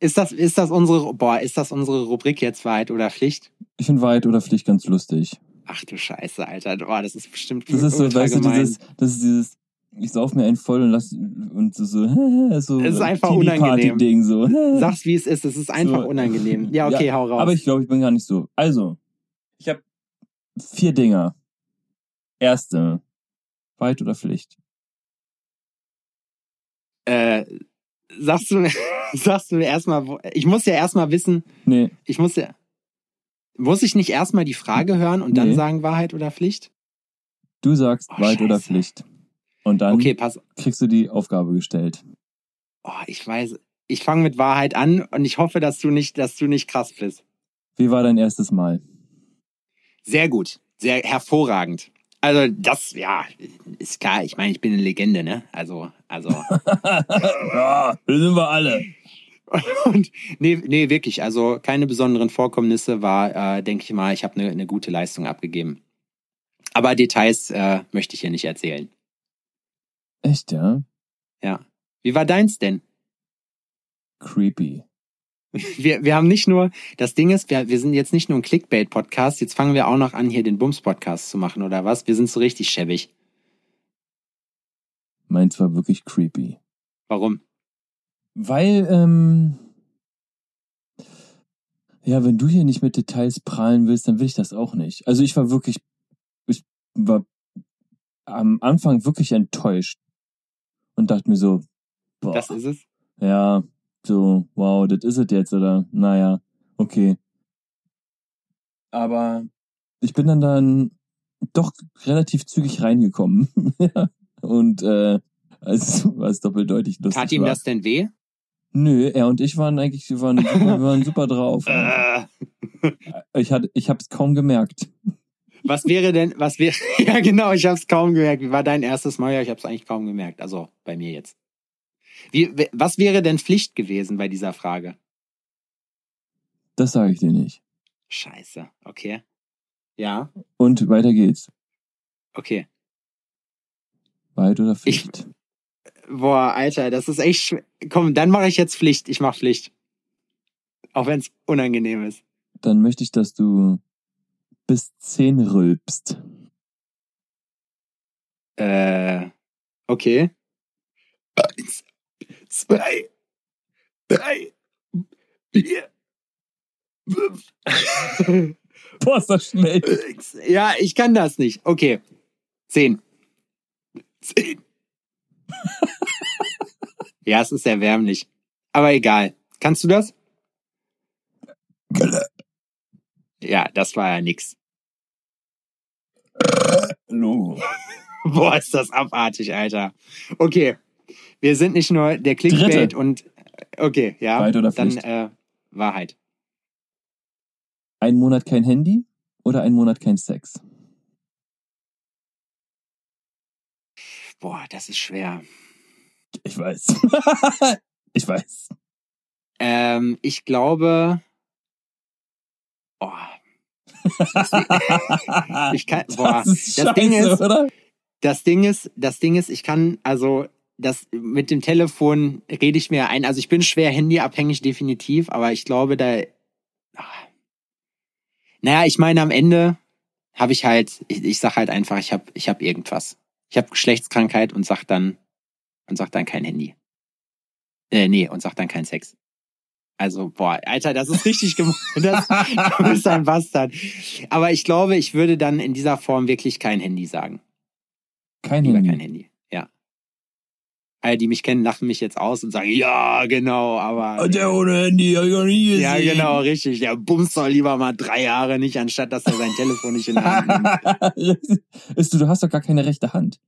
Ist das, ist das unsere, boah, ist das unsere Rubrik jetzt Wahrheit oder Pflicht? ich finde Wahrheit oder Pflicht ganz lustig. Ach du Scheiße, Alter. Boah, das ist bestimmt Das ist so, weißt du, gemein. dieses, das ist dieses, ich sauf mir einen voll und lass, und so, so, so Es ist einfach Teenie-Party-Ding, so. Sag's wie es ist, es ist einfach So. unangenehm. Ja, okay, hau raus. Aber ich glaube, ich bin gar nicht so. Also, ich habe vier Dinger. Erste, Wahrheit oder Pflicht? äh, sagst du, sagst du mir erstmal, ich muss ja erstmal wissen, Nee, ich muss ja, muss ich nicht erstmal die Frage hören und dann Nee. sagen Wahrheit oder Pflicht? du sagst Oh, Wahrheit oder. Pflicht. Und dann Okay, pass, kriegst du die Aufgabe gestellt. Oh, ich weiß. Ich fange mit Wahrheit an und ich hoffe, dass du nicht, dass du nicht krass bist. Wie war dein erstes Mal? Sehr gut, sehr hervorragend. Also das, ja, ist klar. Ich meine, ich bin eine Legende, ne? Also, also ja, das sind wir alle. und nee, nee, wirklich. Also keine besonderen Vorkommnisse war, äh, denke ich mal, ich habe eine, eine gute Leistung abgegeben. Aber Details äh, möchte ich hier nicht erzählen. Echt, ja? Wie war deins denn? Creepy. Wir, wir haben nicht nur, das Ding ist, wir, wir sind jetzt nicht nur ein Clickbait-Podcast, jetzt fangen wir auch noch an, hier den Bums-Podcast zu machen, oder was? Wir sind so richtig schäbig. Meins war wirklich creepy. Warum? Weil, ähm, ja, wenn du hier nicht mit Details prahlen willst, dann will ich das auch nicht. Also ich war wirklich, ich war am Anfang wirklich enttäuscht und dachte mir so, boah, Das ist es? ja, so, wow, das ist es jetzt, oder? Naja, okay. Aber ich bin dann dann doch relativ zügig reingekommen. Und äh, es war es doppeldeutig lustig. Tat ihm war. das denn weh? Nö, er und ich waren eigentlich, wir waren, wir waren super drauf. Ich hatte, ich hab's kaum gemerkt. Was wäre denn, was wäre, ja genau, ich hab's kaum gemerkt. Wie war dein erstes Mal? Ja, ich hab's eigentlich kaum gemerkt. Also bei mir jetzt. Wie, was wäre denn Pflicht gewesen bei dieser Frage? Das sage ich dir nicht. Scheiße, okay. Ja, Und weiter geht's. okay. Wahrheit oder Pflicht? Boah, Alter, das ist echt schwer. Komm, dann mache ich jetzt Pflicht. Ich mache Pflicht. Auch wenn es unangenehm ist. Dann möchte ich, dass du bis 10 rülpst. Äh, okay. Eins, zwei, drei, vier, fünf, Boah, ist das schnell. Ja, ich kann das nicht. Okay. Zehn. Zehn. ja, es ist erbärmlich. Aber egal. Kannst du das? Ja, das war ja nix. Logo. Boah, ist das abartig, Alter. Okay. Wir sind nicht nur der Clickbait Dritte. und okay, ja. Wahrheit oder dann äh, Wahrheit. Ein Monat kein Handy oder ein Monat kein Sex? Boah, das ist schwer. Ich weiß. ich weiß. Ähm, ich glaube. Oh, ich kann. Boah, das das Ding ist- oder? das Ding ist, das Ding ist, ich kann also das mit dem Telefon rede ich mir ein. Also ich bin schwer handyabhängig definitiv, aber ich glaube da. Ah. Naja, ich meine am Ende habe ich halt, ich, ich sag halt einfach, ich habe ich hab irgendwas. Ich habe Geschlechtskrankheit und sag dann und sag dann kein Handy. Äh, nee, und sag dann kein Sex. Also, boah, Alter, das ist richtig gemacht. Das, du bist ein Bastard. Aber ich glaube, ich würde dann in dieser Form wirklich kein Handy sagen. Kein Lieber Handy. kein Handy, ja. Alle, die mich kennen, lachen mich jetzt aus und sagen, ja, genau, aber. Der ohne Handy, hab ich noch nie gesehen. ja, genau, richtig. Der bumst doch lieber mal drei Jahre nicht, anstatt dass er sein Telefon nicht in der Hand nimmt. du, du hast doch gar keine rechte Hand.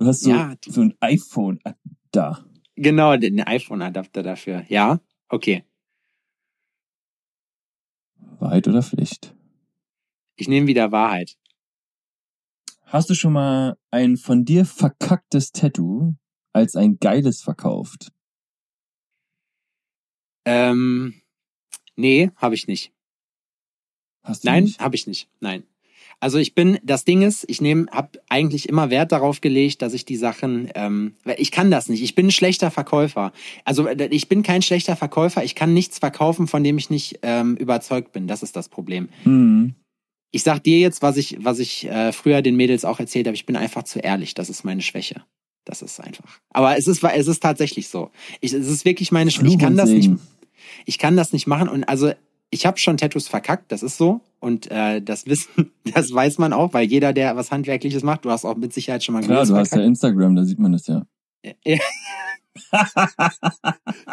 Du hast so, Ja. so ein iPhone da. Genau, den iPhone-Adapter dafür. Ja, okay. Wahrheit oder Pflicht? Ich nehme wieder Wahrheit. Hast du schon mal ein von dir verkacktes Tattoo als ein geiles verkauft? Ähm, nee, habe ich nicht. Hast du Nein, habe ich nicht. Nein. Also ich bin, das Ding ist, ich nehme, habe eigentlich immer Wert darauf gelegt, dass ich die Sachen, ähm, ich kann das nicht. Ich bin ein schlechter Verkäufer. Also äh, ich bin kein schlechter Verkäufer. Ich kann nichts verkaufen, von dem ich nicht ähm, überzeugt bin. Das ist das Problem. Hm. Ich sag dir jetzt, was ich, was ich äh, früher den Mädels auch erzählt habe. Ich bin einfach zu ehrlich. Das ist meine Schwäche. Das ist einfach. Aber es ist, es ist tatsächlich so. Ich, es ist wirklich meine Schwäche. Ich kann das nicht ich kann das nicht machen und also ich habe schon Tattoos verkackt, das ist so und äh, das wissen, das weiß man auch, weil jeder, der was handwerkliches macht, du hast auch mit Sicherheit schon mal Klar, du hast ja verkackt. Instagram, da sieht man das ja.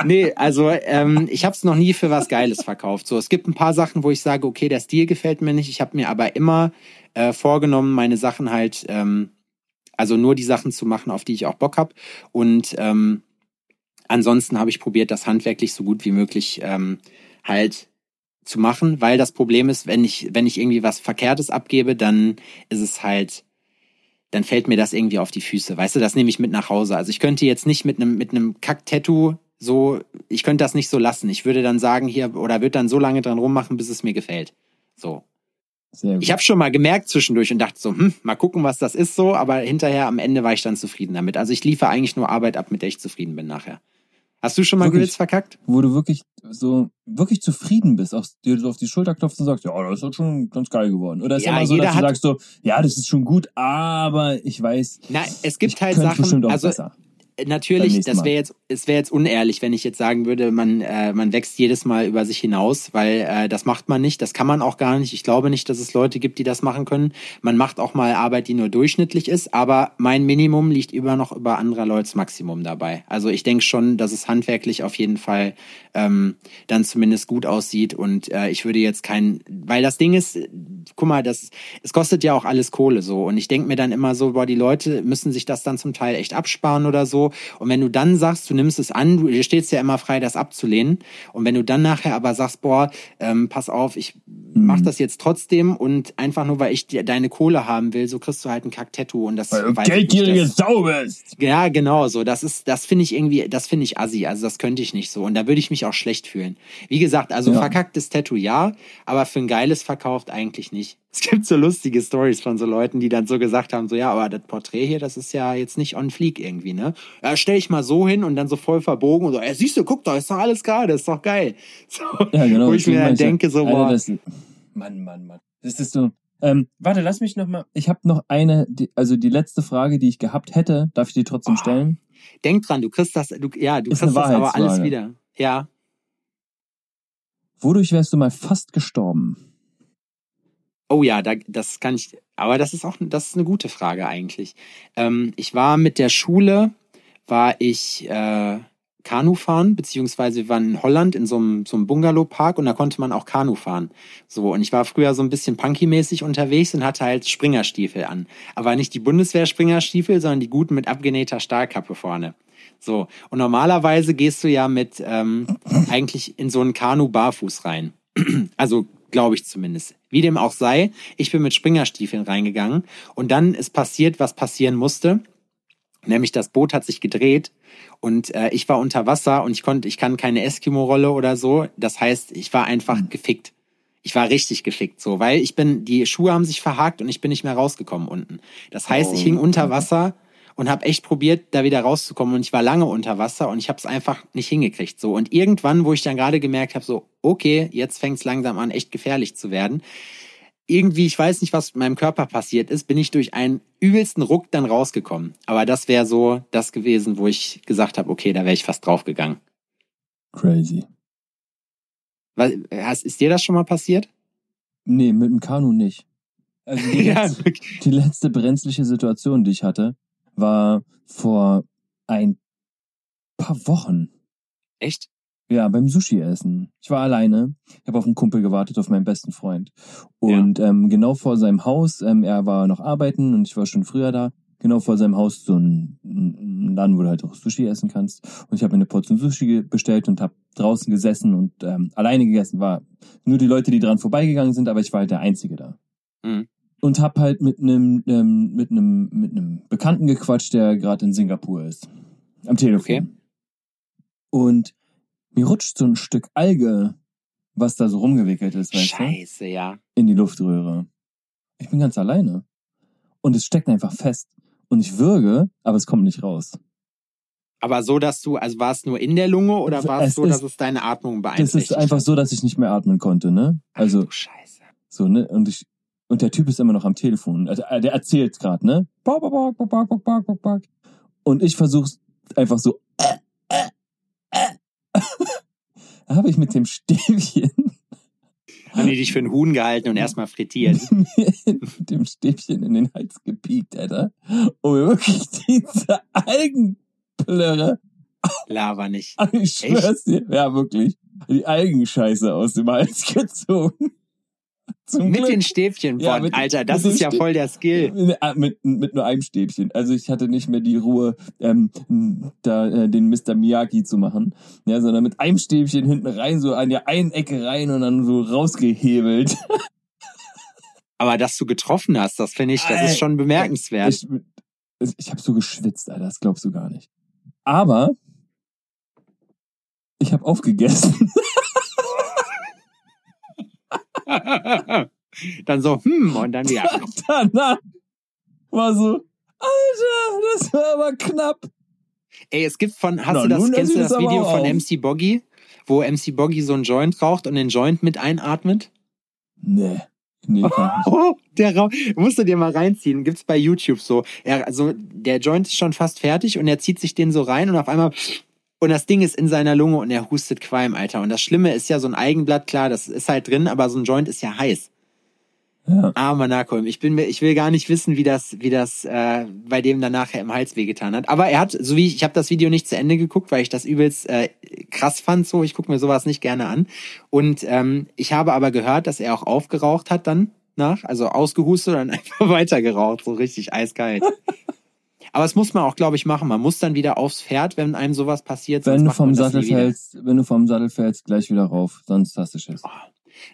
Nee, also ähm, ich habe es noch nie für was Geiles verkauft. So, es gibt ein paar Sachen, wo ich sage, okay, der Stil gefällt mir nicht. Ich habe mir aber immer äh, vorgenommen, meine Sachen halt, ähm, also nur die Sachen zu machen, auf die ich auch Bock hab. Und ähm, ansonsten habe ich probiert, das handwerklich so gut wie möglich ähm, halt zu machen, weil das Problem ist, wenn ich, wenn ich irgendwie was Verkehrtes abgebe, dann ist es halt, dann fällt mir das irgendwie auf die Füße. Weißt du, das nehme ich mit nach Hause. Also ich könnte jetzt nicht mit einem, mit einem Kack-Tattoo so, ich könnte das nicht so lassen. Ich würde dann sagen hier, oder würde dann so lange dran rummachen, bis es mir gefällt. So. Ich habe schon mal gemerkt zwischendurch und dachte so, hm, mal gucken, was das ist so, aber hinterher am Ende war ich dann zufrieden damit. Also ich liefere eigentlich nur Arbeit ab, mit der ich zufrieden bin nachher. Hast du schon mal Wirklich? Grills verkackt? wo du wirklich so wirklich zufrieden bist, auf, dir so auf die Schulter klopfst und sagst, ja, das ist schon ganz geil geworden. Oder ist Ja, immer so, dass du sagst so, ja, das ist schon gut, aber ich weiß, Na, es gibt halt Sachen, bestimmt auch also besser. Natürlich, das wäre jetzt, es wäre jetzt unehrlich, wenn ich jetzt sagen würde, man, äh, man wächst jedes Mal über sich hinaus, weil äh, das macht man nicht, das kann man auch gar nicht. Ich glaube nicht, dass es Leute gibt, die das machen können. Man macht auch mal Arbeit, die nur durchschnittlich ist, aber mein Minimum liegt immer noch über anderer Leute's Maximum dabei. Also ich denke schon, dass es handwerklich auf jeden Fall ähm, dann zumindest gut aussieht und äh, ich würde jetzt kein, weil das Ding ist, äh, guck mal, das, es kostet ja auch alles Kohle so und ich denke mir dann immer so, boah, die Leute müssen sich das dann zum Teil echt absparen oder so und wenn du dann sagst, du nimmst es an, du dir stehst ja immer frei, das abzulehnen und wenn du dann nachher aber sagst, boah, ähm, pass auf, ich mach Mhm. das jetzt trotzdem und einfach nur, weil ich dir deine Kohle haben will, so kriegst du halt ein Kack-Tattoo und das Weil geldgierige Sau bist. ja, genau, so. Das ist, das finde ich irgendwie, das finde ich assi. Also das könnte ich nicht so. Und da würde ich mich auch schlecht fühlen. Wie gesagt, also Ja. verkacktes Tattoo ja, aber für ein geiles verkauft eigentlich nicht. Es gibt so lustige Stories von so Leuten, die dann so gesagt haben, so ja, aber das Porträt hier, das ist ja jetzt nicht on fleek irgendwie, ne? Ja, stell ich mal so hin und dann so voll verbogen und so, ja, siehst du, guck doch, ist doch alles gerade, ist doch geil. So, Ja, genau. Wo ich mir dann denke, so, Alter, boah, das, Mann, Mann, Mann. Das ist so. Ähm, warte, lass mich noch mal. Ich habe noch eine, die, also die letzte Frage, die ich gehabt hätte, darf ich die trotzdem Oh. stellen? Denk dran, du kriegst das, du, ja, du Ist kriegst das aber alles wieder. Ja. Wodurch wärst du mal fast gestorben? Oh ja, da, das kann ich, aber das ist auch, das ist eine gute Frage eigentlich. Ähm, ich war mit der Schule, war ich äh, Kanu fahren, beziehungsweise wir waren in Holland in so einem, so einem Bungalow-Park und da konnte man auch Kanu fahren. So, und ich war früher so ein bisschen punky-mäßig unterwegs und hatte halt Springerstiefel an. Aber nicht die Bundeswehr-Springerstiefel, sondern die guten mit abgenähter Stahlkappe vorne. So, und normalerweise gehst du ja mit ähm, eigentlich in so einen Kanu barfuß rein. Also glaube ich zumindest. Wie dem auch sei, ich bin mit Springerstiefeln reingegangen und dann ist passiert, was passieren musste. Nämlich das Boot hat sich gedreht und äh, ich war unter Wasser und ich konnte, ich kann keine Eskimo-Rolle oder so. Das heißt, ich war einfach gefickt. Ich war richtig gefickt, so, weil ich bin, die Schuhe haben sich verhakt und ich bin nicht mehr rausgekommen unten. Das heißt, ich Oh, hing unter. Wasser und habe echt probiert, da wieder rauszukommen und ich war lange unter Wasser und ich habe es einfach nicht hingekriegt. So und irgendwann, wo ich dann gerade gemerkt habe, so okay, jetzt fängt es langsam an, echt gefährlich zu werden. Irgendwie, ich weiß nicht, was mit meinem Körper passiert ist, bin ich durch einen übelsten Ruck dann rausgekommen. Aber das wäre so das gewesen, wo ich gesagt habe, okay, da wäre ich fast draufgegangen. Crazy. Was, ist dir das schon mal passiert? Nee, mit dem Kanu nicht. Also die, letzte, wirklich. die letzte brenzliche Situation, die ich hatte, war vor ein paar Wochen. Echt? Ja, beim Sushi-Essen. Ich war alleine. Ich habe auf einen Kumpel gewartet, auf meinen besten Freund. Und ähm, genau vor seinem Haus, ähm, er war noch arbeiten und ich war schon früher da. Genau vor seinem Haus so ein, ein Laden, wo du halt auch Sushi essen kannst. Und ich habe mir eine Portion Sushi bestellt und habe draußen gesessen und ähm, alleine gegessen. War nur die Leute, die dran vorbeigegangen sind, aber ich war halt der Einzige da. Mhm. Und hab halt mit einem ähm, mit einem mit einem Bekannten gequatscht, der gerade in Singapur ist. Am Telefon. Okay. Und mir rutscht so ein Stück Alge, was da so rumgewickelt ist, weißt du, Scheiße, ja. in die Luftröhre. Ich bin ganz alleine. Und es steckt einfach fest. Und ich würge, aber es kommt nicht raus. Aber so, dass du, also war es nur in der Lunge oder war es Es so, ist- dass es deine Atmung beeinträchtigt ist einfach so, dass ich nicht mehr atmen konnte, ne? Also, Ach, du Scheiße. so, ne? Und ich, und der Typ ist immer noch am Telefon. Also, äh, der erzählt gerade, ne? Und ich versuch's einfach so. Äh, äh. Da habe ich mit dem Stäbchen, Haben die dich für einen Huhn gehalten und erstmal frittiert? mit dem Stäbchen in den Hals gepiekt, Alter. Und mir wirklich diese Algenplörre, Lava nicht. ich schwör's dir, ja wirklich, die Algenscheiße aus dem Hals gezogen. Zum Mit Glück. den Stäbchen Ja, von. mit- Alter, das ist ja Stäb- voll der Skill. Mit, äh, mit, mit nur einem Stäbchen. Also ich hatte nicht mehr die Ruhe, ähm, da äh, den Mr. Miyagi zu machen, ja, sondern mit einem Stäbchen hinten rein, so an der einen Ecke rein und dann so rausgehebelt. Aber dass du getroffen hast, das finde ich, das ist schon bemerkenswert. Ich, ich, ich habe so geschwitzt, Alter, das glaubst du gar nicht. Aber ich habe aufgegessen. dann so, hm, und dann wieder. Danach war so, Alter, das war aber knapp. Ey, es gibt von, hast Na, du das, kennst du das Video von. MC Boggy, wo MC Boggy so einen Joint raucht und den Joint mit einatmet? Nee. Nee. Oh, der Rauch, musst du dir mal reinziehen. Gibt's bei YouTube so. Er, also, der Joint ist schon fast fertig und er zieht sich den so rein und auf einmal, und das Ding ist in seiner Lunge und er hustet Qualm, Alter. Und das Schlimme ist ja so ein Eigenblatt, klar, das ist halt drin, aber so ein Joint ist ja heiß. Ja. Armer Narkom. Ich bin mir, ich will gar nicht wissen, wie das, wie das äh, bei dem dann nachher im Hals wehgetan hat. Aber er hat, so wie ich, ich habe das Video nicht zu Ende geguckt, weil ich das übelst äh, krass fand. So, ich gucke mir sowas nicht gerne an. Und ähm, ich habe aber gehört, dass er auch aufgeraucht hat dann nach, also ausgehustet und dann einfach weitergeraucht, so richtig eiskalt. aber das muss man auch, glaube ich, machen. Man muss dann wieder aufs Pferd, wenn einem sowas passiert. Wenn du vom Sattel fällst, wenn du vom Sattel fällst, gleich wieder rauf, sonst hast du Schiss.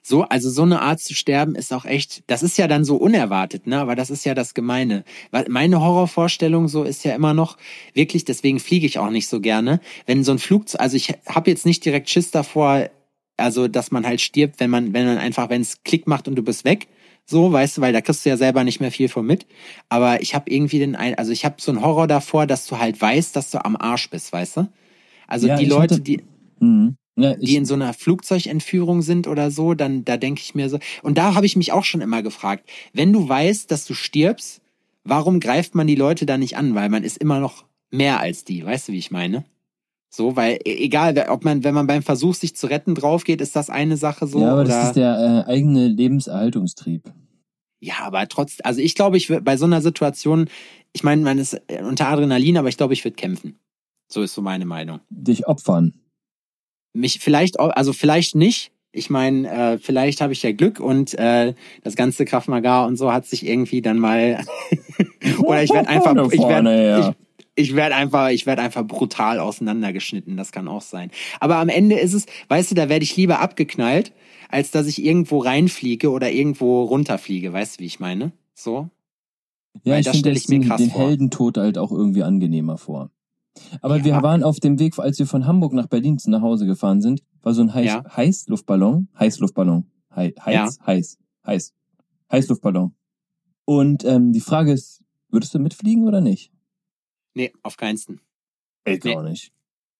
So, also so eine Art zu sterben ist auch echt, das ist ja dann so unerwartet, ne? Aber das ist ja das Gemeine. Weil Meine Horrorvorstellung so ist ja immer noch wirklich, deswegen fliege ich auch nicht so gerne. Wenn so ein Flugzeug, also ich habe jetzt nicht direkt Schiss davor, also dass man halt stirbt, wenn man, wenn man einfach, wenn es Klick macht und du bist weg. So, weißt du, weil da kriegst du ja selber nicht mehr viel von mit. Aber ich habe irgendwie den, ein, also ich habe so einen Horror davor, dass du halt weißt, dass du am Arsch bist, weißt du? Also Ja, die Leute, hatte- die, Mhm. Ja, die in so einer Flugzeugentführung sind oder so, dann da denke ich mir so. Und da habe ich mich auch schon immer gefragt, wenn du weißt, dass du stirbst, warum greift man die Leute da nicht an? Weil man ist immer noch mehr als die, weißt du, wie ich meine? So, weil e- egal, ob man, wenn man beim Versuch, sich zu retten, drauf geht, ist das eine Sache so. ja, aber oder, das ist der äh, eigene Lebenserhaltungstrieb. ja, aber trotz, also ich glaube, ich würde bei so einer Situation, ich meine, man ist äh, unter Adrenalin, aber ich glaube, ich würde kämpfen. So ist so meine Meinung. Dich opfern. mich vielleicht, also vielleicht nicht. Ich meine, äh, vielleicht habe ich ja Glück und äh, das ganze Krav Maga und so hat sich irgendwie dann mal oder ich werde einfach, ich werde, ja. Ich, werde einfach, ich werde einfach brutal auseinandergeschnitten. Das kann auch sein. Aber am Ende ist es, weißt du, da werde ich lieber abgeknallt, als dass ich irgendwo reinfliege oder irgendwo runterfliege. Weißt du, wie ich meine? So. Ja, Weil ich finde den, mir krass den. Heldentod halt auch irgendwie angenehmer vor. Aber Ja. wir waren auf dem Weg, als wir von Hamburg nach Berlin nach Hause gefahren sind, war so ein Heiß, Ja. Heißluftballon, Heißluftballon, Hei- heiß, Ja. heiß, heiß, Heißluftballon. Und ähm, die Frage ist, würdest du mitfliegen oder nicht? Nee, auf keinsten. Ich Nee. auch nicht.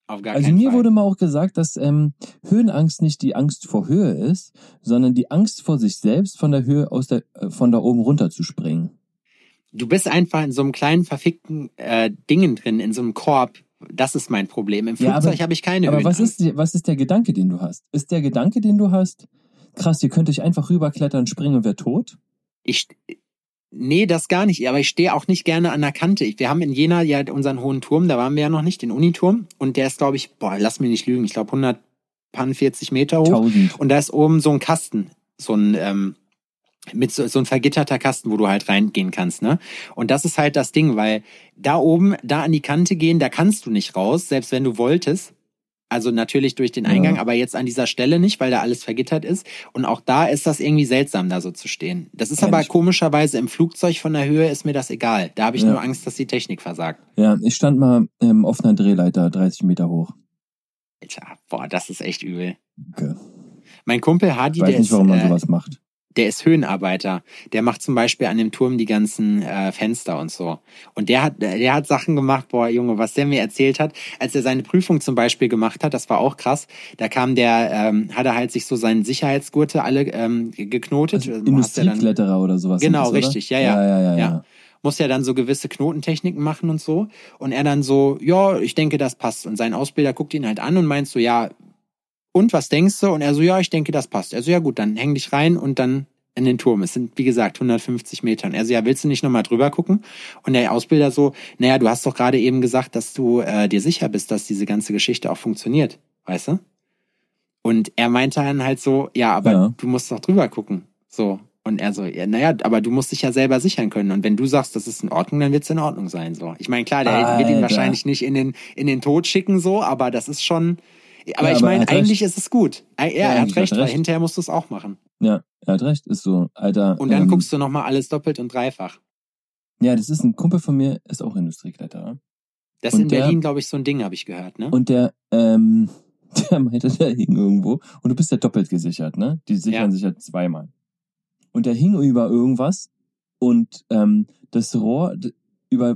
Auf gar Also mir Fall. wurde mal auch gesagt, dass ähm, Höhenangst nicht die Angst vor Höhe ist, sondern die Angst vor sich selbst von der Höhe aus der äh, von da oben runter zu springen. du bist einfach in so einem kleinen verfickten äh, Dingen drin, in so einem Korb. Das ist mein Problem. Im Ja, Flugzeug habe ich keine Aber was ist, die- was ist der Gedanke, den du hast? Ist der Gedanke, den du hast, krass, ihr könnt euch einfach rüberklettern, springen und wer tot? Ich, nee, das gar nicht. Aber ich stehe auch nicht gerne an der Kante. Wir haben in Jena ja unseren hohen Turm, da waren wir ja noch nicht, den Uniturm. Und der ist, glaube ich, boah, lass mich nicht lügen, ich glaube 140 Meter hoch. Tausend. Und da ist oben so ein Kasten, so ein, ähm, mit so, so ein vergitterter Kasten, wo du halt reingehen kannst, ne? Und das ist halt das Ding, weil da oben, da an die Kante gehen, da kannst du nicht raus, selbst wenn du wolltest. Also natürlich durch den Ja. Eingang, aber jetzt an dieser Stelle nicht, weil da alles vergittert ist. Und auch da ist das irgendwie seltsam, da so zu stehen. Das ist Kenn aber komischerweise im Flugzeug von der Höhe ist mir das egal. Da habe ich Ja. nur Angst, dass die Technik versagt. Ja, ich stand mal ähm, auf einer Drehleiter, 30 Meter hoch. Alter, boah, das ist echt übel. Okay. Mein Kumpel Hadi, Ich weiß der nicht, ist, warum man äh, sowas macht. Der ist Höhenarbeiter. Der macht zum Beispiel an dem Turm die ganzen äh, Fenster und so. Und der hat, der hat Sachen gemacht, boah, Junge, was der mir erzählt hat, als er seine Prüfung zum Beispiel gemacht hat, das war auch krass. Da kam der, ähm, hat er halt sich so seinen Sicherheitsgurte alle ähm, geknotet. Also Industriekletterer oder sowas. Genau, das, richtig, ja, ja. Ja, ja, ja. Ja. ja. muss ja dann so gewisse Knotentechniken machen und so. Und er dann so, ja, ich denke, das passt. Und sein Ausbilder guckt ihn halt an und meint so, ja, und was denkst du? Und er so, ja, ich denke, das passt. Er so, ja gut, dann häng dich rein und dann in den Turm. Es sind, wie gesagt, 150 Meter. Und er so, ja, willst du nicht nochmal drüber gucken? Und der Ausbilder so, naja, du hast doch gerade eben gesagt, dass du äh, dir sicher bist, dass diese ganze Geschichte auch funktioniert. Weißt du? Und er meinte dann halt so, ja, aber Ja. du musst doch drüber gucken. So. Und er so, ja, naja, aber du musst dich ja selber sichern können. Und wenn du sagst, das ist in Ordnung, dann wird es in Ordnung sein. So. Ich meine, klar, der wird ihn Alter. wahrscheinlich nicht in den, in den Tod schicken, so, aber das ist schon. Aber ich er meine, eigentlich recht. ist es gut. Ja, Ja, er hat recht, hat er weil recht. hinterher musst du es auch machen. Ja, er hat recht, ist so, Alter. Und dann ähm, guckst du nochmal alles doppelt und dreifach. Ja, das ist ein Kumpel von mir, ist auch Industriekletterer. Das ist in der- Berlin, glaube ich, so ein Ding, habe ich gehört, ne? Und der, ähm, der meinte, der hing irgendwo. Und du bist ja doppelt gesichert, ne? Die sichern Ja. sich ja zweimal. Und der hing über irgendwas und ähm, das Rohr über,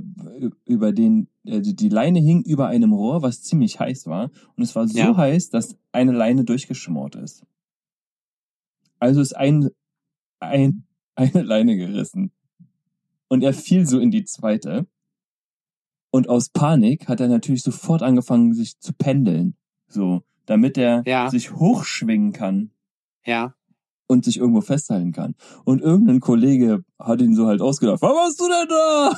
über den, äh, die die Leine hing über einem Rohr, was ziemlich heiß war. Und es war so Ja. heiß, dass eine Leine durchgeschmort ist. Also ist ein, ein, eine Leine gerissen. Und er fiel so in die zweite. Und aus Panik hat er natürlich sofort angefangen, sich zu pendeln. So, damit er Ja. sich hochschwingen kann Ja. Und sich irgendwo festhalten kann. Und irgendein Kollege hat ihn so halt ausgedacht, was machst du denn da?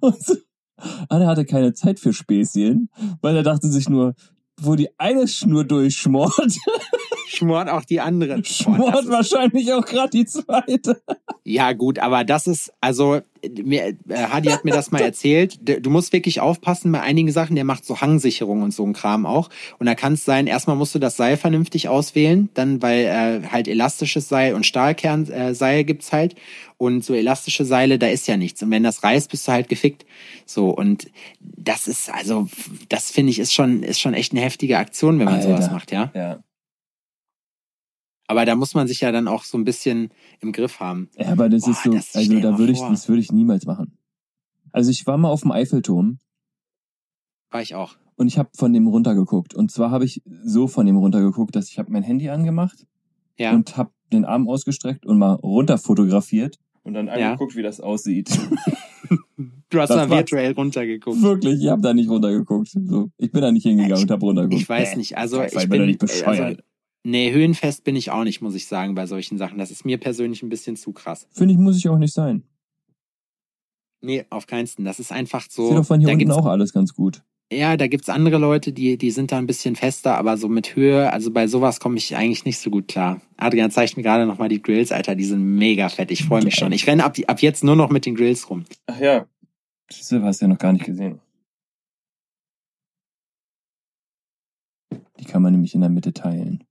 und so. Aber er hatte keine Zeit für Späßchen, weil er dachte sich nur, wo die eine Schnur durchschmort, Schmort auch die andere. Schmort ist- wahrscheinlich auch gerade die zweite. Ja, gut, aber das ist, also, mir, äh, Hadi hat mir das mal erzählt. Du musst wirklich aufpassen bei einigen Sachen. Der macht so Hangsicherung und so ein Kram auch. Und da kann es sein, erstmal musst du das Seil vernünftig auswählen, dann, weil äh, halt elastisches Seil und Stahlkernseil äh, gibt's halt. Und so elastische Seile, da ist ja nichts. Und wenn das reißt, bist du halt gefickt. So, und das ist, also, das finde ich, ist schon, ist schon echt eine heftige Aktion, wenn man Alter. sowas macht, ja. Ja. Aber da muss man sich ja dann auch so ein bisschen im Griff haben. Ja, aber das Boah, ist so, das also da würde ich, vor. das würde ich niemals machen. Also ich war mal auf dem Eiffelturm War ich auch. und ich habe von dem runtergeguckt. Und zwar habe ich so von dem runtergeguckt, dass ich habe mein Handy angemacht Ja. und habe den Arm ausgestreckt und mal runter fotografiert und dann Ja. angeguckt, wie das aussieht. du hast war's. virtuell runtergeguckt. Wirklich, ich habe da nicht runtergeguckt. So, ich bin da nicht hingegangen Ich- und habe runtergeguckt. Ich weiß nicht, also Pfeifer, ich bin bin nicht bescheuert. Also, nee, höhenfest bin ich auch nicht, muss ich sagen, bei solchen Sachen. Das ist mir persönlich ein bisschen zu krass. Finde ich, muss ich auch nicht sein. Nee, auf keinsten. Das ist einfach so. sehe doch von hier da unten gibt's, auch alles ganz gut. Ja, da gibt's andere Leute, die, die sind da ein bisschen fester, aber so mit Höhe, also bei sowas komme ich eigentlich nicht so gut klar. Adrian zeigt mir gerade nochmal die Grills, Alter, die sind mega fett. Ich freue mich schon. Ich renne ab, ab jetzt nur noch mit den Grills rum. Ach ja. Das hast du ja noch gar nicht gesehen. Die kann man nämlich in der Mitte teilen.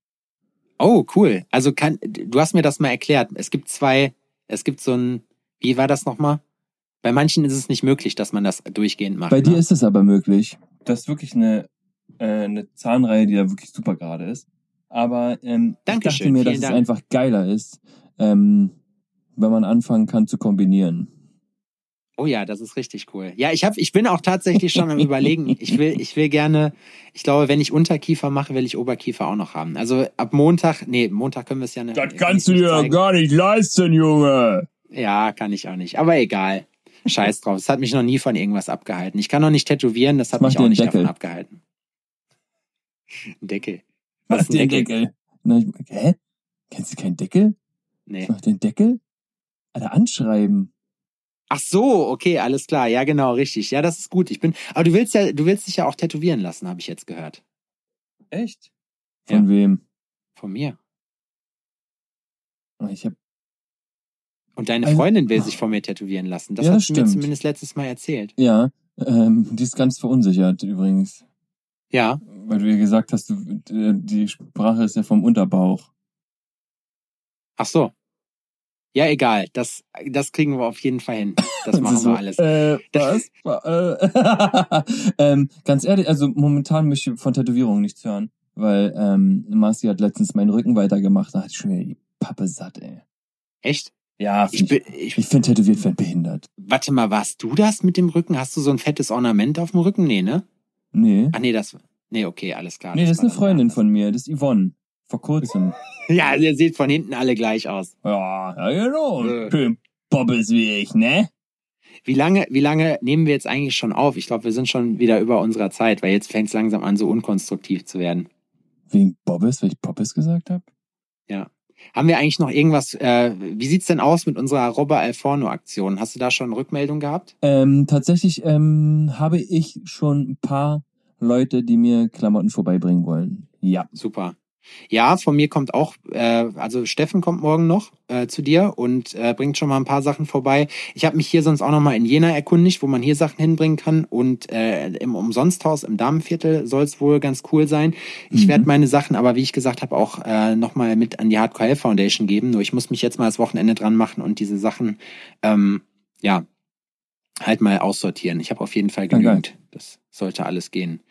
Oh, cool. Also kann, du hast mir das mal erklärt. Es gibt zwei, es gibt so ein, wie war das nochmal? Bei manchen ist es nicht möglich, dass man das durchgehend macht. Bei dir ne? ist es aber möglich. Das ist wirklich eine, äh, eine Zahnreihe, die da wirklich super gerade ist. Aber ähm, ich Dankeschön, dachte mir, dass vielen es Dank. einfach geiler ist, ähm, wenn man anfangen kann zu kombinieren. Oh ja, das ist richtig cool. Ja, ich hab, ich bin auch tatsächlich schon am überlegen. Ich will, ich will gerne, ich glaube, wenn ich Unterkiefer mache, will ich Oberkiefer auch noch haben. Also ab Montag, nee, Montag können wir es ja nicht. kann ich nicht zeigen. gar nicht leisten, Junge. Ja, kann ich auch nicht. Aber egal. Scheiß drauf. Es hat mich noch nie von irgendwas abgehalten. Ich kann noch nicht tätowieren, das hat Mach mich dir auch nicht Deckel. davon abgehalten. Ein Deckel. Was ist ein den Deckel? Na, ich, hä? Kennst du keinen Deckel? Nee. Mach den Deckel? Alter, anschreiben. Ach so, okay, alles klar. Ja, genau, richtig. Ja, das ist gut. Ich bin, aber du willst ja, du willst dich ja auch tätowieren lassen, habe ich jetzt gehört. Echt? Von wem? Von mir. Ich hab, Und deine Freundin will sich von mir tätowieren lassen. Das Ja, hat das sie mir stimmt. zumindest letztes Mal erzählt. ja, ähm, die ist ganz verunsichert übrigens. Ja. Weil du ihr gesagt hast, du, äh, die Sprache ist ja vom Unterbauch. Ach so. Ja, egal. Das, das kriegen wir auf jeden Fall hin. Das machen so, wir alles. Äh, was? äh, ähm, ganz ehrlich, also momentan möchte ich von Tätowierungen nichts hören. Weil ähm, Marci hat letztens meinen Rücken weitergemacht, da ich schon wieder die Pappe satt, ey. Echt? Ja, Ich bin, ich, ich finde tätowiert werden behindert. warte mal, warst du das mit dem Rücken? Hast du so ein fettes Ornament auf dem Rücken? Nee, ne? Nee. Ach nee, das, nee, okay, alles klar. Nee, das ist war eine Freundin anders. von mir, das ist Yvonne. Vor kurzem. Ja, ihr seht von hinten alle gleich aus. Ja, ja genau. Äh. Schön Bobbes wie ich, ne? Wie lange, wie lange nehmen wir jetzt eigentlich schon auf? Ich glaube, wir sind schon wieder über unserer Zeit, weil jetzt fängt es langsam an, so unkonstruktiv zu werden. Wegen Bobbes, weil ich Poppes gesagt habe? Haben wir eigentlich noch irgendwas, äh, wie sieht's denn aus mit unserer Robber Alforno Aktion? Hast du da schon Rückmeldung gehabt? Ähm, tatsächlich ähm, habe ich schon ein paar Leute, die mir Klamotten vorbeibringen wollen. Ja. Super. Ja, von mir kommt auch, äh, also Steffen kommt morgen noch äh, zu dir und äh, bringt schon mal ein paar Sachen vorbei. Ich habe mich hier sonst auch noch mal in Jena erkundigt, wo man hier Sachen hinbringen kann und äh, im Umsonsthaus im Damenviertel soll es wohl ganz cool sein. Ich Mhm. werde meine Sachen aber, wie ich gesagt habe, auch äh, noch mal mit an die Hardcore Hell Foundation geben. Nur ich muss mich jetzt mal das Wochenende dran machen und diese Sachen, ähm, ja, halt mal aussortieren. Ich habe auf jeden Fall Ja, genügend. Das sollte alles gehen.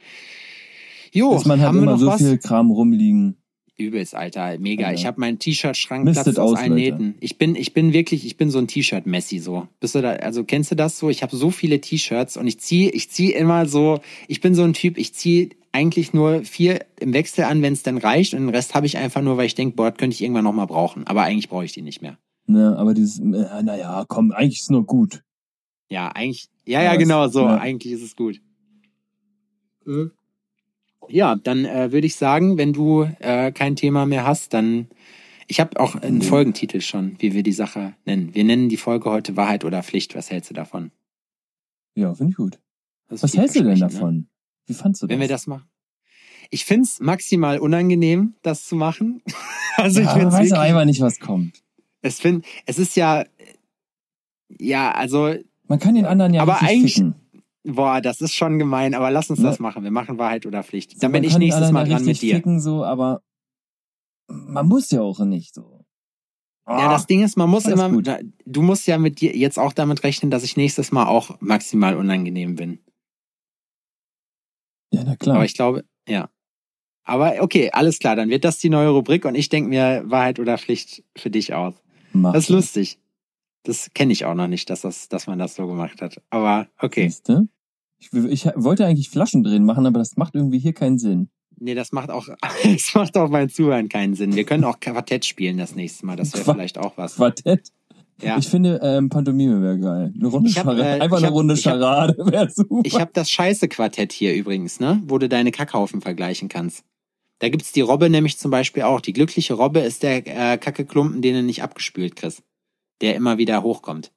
Jo, Dass man wir immer noch so was? viel Kram rumliegen. Übelst, Alter, mega. Alter. Ich habe meinen T-Shirt-Schrank platzt aus aus, allen Leute. Nähten. Ich bin, ich bin wirklich, ich bin so ein T-Shirt-Messi so. Bist du da? Also kennst du das so? Ich habe so viele T-Shirts und ich ziehe, ich ziehe immer so. Ich bin so ein Typ. Ich ziehe eigentlich nur vier im Wechsel an, wenn es dann reicht, und den Rest habe ich einfach nur, weil ich denke, boah, das könnte ich irgendwann noch mal brauchen. Aber eigentlich brauche ich die nicht mehr. Ne, aber dieses, äh, naja, komm, eigentlich ist nur gut. Ja, eigentlich. Ja, Ja, ja, genau so. ja. Eigentlich ist es gut. Mhm. Ja, dann äh, würde ich sagen, wenn du äh, kein Thema mehr hast, dann. Ich habe auch einen Mhm. Folgentitel schon, wie wir die Sache nennen. Wir nennen die Folge heute Wahrheit oder Pflicht. Was hältst du davon? Ja, finde ich gut. Das Was hältst du denn Ne? davon? Wie fandst du Wenn das? wir das machen. Ich find's maximal unangenehm, das zu machen. also ich ja, find's weiß wirklich, einfach nicht, was kommt. es find, es ist ja, ja, also Man kann den anderen ja Aber eigentlich- ficken. Boah, das ist schon gemein, aber lass uns Ne? das machen. Wir machen Wahrheit oder Pflicht. So, Dann bin ich nächstes Mal ja dran mit dir. Ficken, so, aber man muss ja auch nicht so. Ja, Ah, das Ding ist, man muss immer, gut. du musst ja mit dir jetzt auch damit rechnen, dass ich nächstes Mal auch maximal unangenehm bin. ja, na klar. Aber ich glaube, ja. Aber okay, alles klar, dann wird das die neue Rubrik und ich denke mir Wahrheit oder Pflicht für dich aus. Mach Das ist lustig. Das kenne ich auch noch nicht, dass das, dass man das so gemacht hat. Aber okay. Siehste? Ich, ich wollte eigentlich Flaschen drin machen, aber das macht irgendwie hier keinen Sinn. Nee, das macht auch, das macht auch beim Zuhören keinen Sinn. Wir können auch Quartett spielen das nächste Mal. Das wäre vielleicht auch was. Quartett? Ja. Ich finde, ähm, Pantomime wäre geil. Eine Runde hab, Charade. äh, Einfach ich eine hab- Runde hab- Charade wäre super. Ich habe das scheiße Quartett hier übrigens, ne? Wo du deine Kackhaufen vergleichen kannst. Da gibt's die Robbe nämlich zum Beispiel auch. Die glückliche Robbe ist der äh, Kackeklumpen, den du nicht abgespült kriegst. Der immer wieder hochkommt.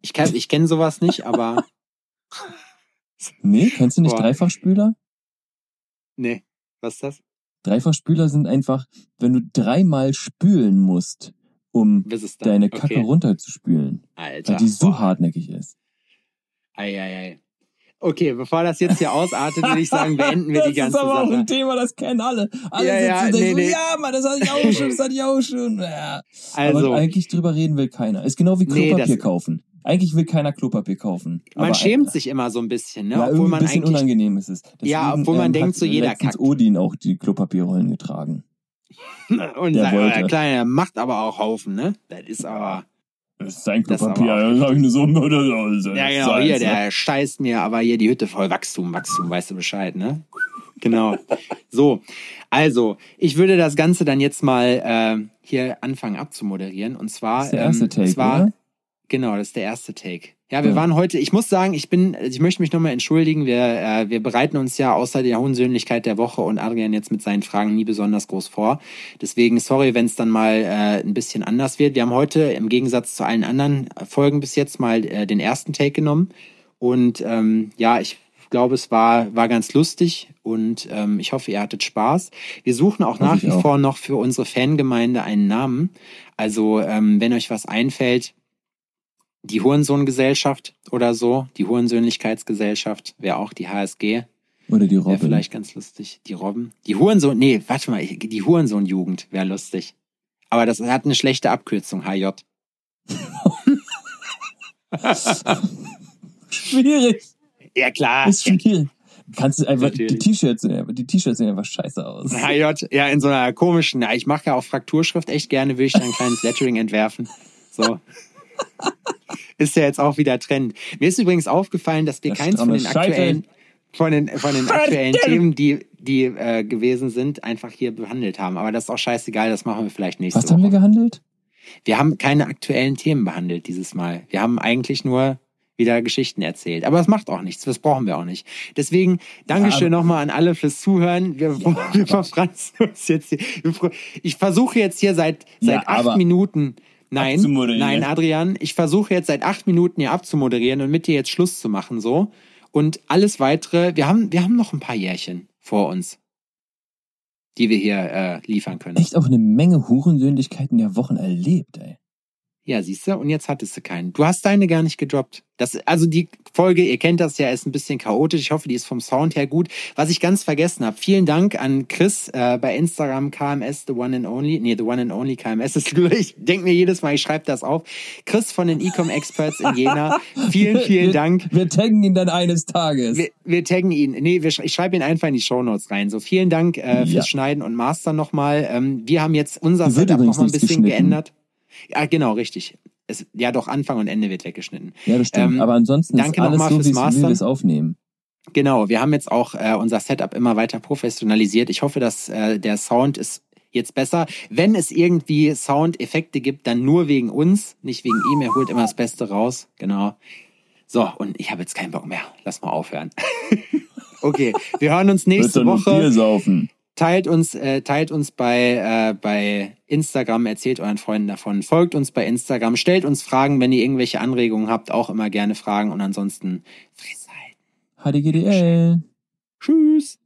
Ich, kann, ich kenne sowas nicht, aber nee, kennst du nicht Boah. Dreifachspüler? nee. Was ist das? Dreifachspüler sind einfach, wenn du dreimal spülen musst, um deine Kacke okay. runterzuspülen. Alter. Weil die so boah. hartnäckig ist. Ei, ei, ei. Okay, bevor das jetzt hier ausartet, würde ich sagen, beenden wir die ganze Das ist aber auch Sache. ein Thema, das kennen alle. Alle Ja, ja, sitzen und denken nee, so, nee. ja, Mann, das hatte ich auch schon, das hatte ich auch schon. Ja. Also, aber eigentlich drüber reden will keiner. Ist genau wie Nee, Klopapier das- kaufen. Eigentlich will keiner Klopapier kaufen. man schämt sich immer so ein bisschen, ne? Ja, obwohl man ein bisschen eigentlich unangenehm ist es. Ja, obwohl man denkt, hat so jeder kackt. Odin auch die Klopapierrollen getragen. und Der sagt, wollte. der Kleine macht aber auch Haufen, ne? Das ist aber. Das ist sein Das Klopapier, aber da sag ich eine Summe oder so. Ja, genau, hier, der scheißt mir aber hier die Hütte voll. Wachstum, Wachstum, weißt du Bescheid, ne? Genau. So, also, ich würde das Ganze dann jetzt mal äh, hier anfangen abzumoderieren. Und zwar, Das ist der erste ähm, Take, es war, oder? Genau, das ist der erste Take. Ja, wir Ja. waren heute, ich muss sagen, ich bin, ich möchte mich nochmal entschuldigen, wir, äh, wir bereiten uns ja außer der hohen Söhnlichkeit der Woche und Adrian jetzt mit seinen Fragen nie besonders groß vor. Deswegen sorry, wenn es dann mal äh, ein bisschen anders wird. Wir haben heute im Gegensatz zu allen anderen Folgen bis jetzt mal äh, den ersten Take genommen. Und ähm, ja, ich glaube, es war, war ganz lustig und ähm, ich hoffe, ihr hattet Spaß. Wir suchen auch nach wie auch. vor noch für unsere Fangemeinde einen Namen. Also, ähm, wenn euch was einfällt, die Hurensohngesellschaft oder so, die Hurensöhnlichkeitsgesellschaft, wäre auch die HSG, Oder die wäre Robbe. vielleicht ganz lustig. Die Robben. Die Hurensohn, nee, warte mal, die Hurensohnjugend wäre lustig. Aber das hat eine schlechte Abkürzung, HJ. Schwierig. Ja, klar. Ist schwierig. Kannst du einfach, die Natürlich. T-Shirts sehen, einfach- die T-Shirts sehen einfach scheiße aus. HJ, ja, in so einer komischen, ich mache ja auch Frakturschrift echt gerne, würde ich da ein kleines Lettering entwerfen. So. Ist ja jetzt auch wieder Trend. Mir ist übrigens aufgefallen, dass wir Das keins von den aktuellen, von den, von den aktuellen Themen, die, die äh, gewesen sind, einfach hier behandelt haben. Aber das ist auch scheißegal, das machen wir vielleicht nächste Was Woche. haben wir gehandelt? Wir haben keine aktuellen Themen behandelt dieses Mal. Wir haben eigentlich nur wieder Geschichten erzählt. Aber das macht auch nichts. Das brauchen wir auch nicht. Deswegen, Dankeschön aber- nochmal an alle fürs Zuhören. Wir, wir verfranzen uns jetzt hier. Ich versuche jetzt hier seit, seit Ja, acht Minuten. Nein, abzumoderieren. nein, Adrian, ich versuche jetzt seit acht Minuten hier abzumoderieren und mit dir jetzt Schluss zu machen, so. Und alles weitere, wir haben, wir haben noch ein paar Jährchen vor uns, die wir hier äh, liefern können. Echt auch eine Menge Hurensöhnlichkeiten der Wochen erlebt, ey. Ja, siehst du, und jetzt hattest du keinen. Du hast deine gar nicht gedroppt. Das, also die Folge, ihr kennt das ja, ist ein bisschen chaotisch. Ich hoffe, die ist vom Sound her gut. Was ich ganz vergessen habe, vielen Dank an Chris äh, bei Instagram KMS The One and Only. Nee, The One and Only KMS ist Ich denke mir jedes Mal, ich schreibe das auf. Chris von den Ecom Experts in Jena. Vielen, vielen wir, Dank. Wir taggen ihn dann eines Tages. Wir, wir taggen ihn. Nee, wir, ich schreibe ihn einfach in die Shownotes rein. So, vielen Dank äh, fürs Ja. Schneiden und Mastern nochmal. Ähm, wir haben jetzt unser Setup nochmal ein bisschen geändert. Ja, genau, richtig. Es, ja, doch, Anfang und Ende wird weggeschnitten. ja, das stimmt. ähm, Aber ansonsten danke ist alles so, fürs wie wir es aufnehmen. Genau, wir haben jetzt auch äh, unser Setup immer weiter professionalisiert. Ich hoffe, dass äh, der Sound ist jetzt besser. Wenn es irgendwie Soundeffekte gibt, dann nur wegen uns, nicht wegen ihm. Er holt immer das Beste raus. Genau. So, und ich habe jetzt keinen Bock mehr. Lass mal aufhören. okay, wir hören uns nächste nur Bier Woche. saufen. Teilt uns, äh, teilt uns bei, äh, bei Instagram, erzählt euren Freunden davon, folgt uns bei Instagram, stellt uns Fragen, wenn ihr irgendwelche Anregungen habt, auch immer gerne Fragen und ansonsten Fresse halten. HDGDL. Tschüss.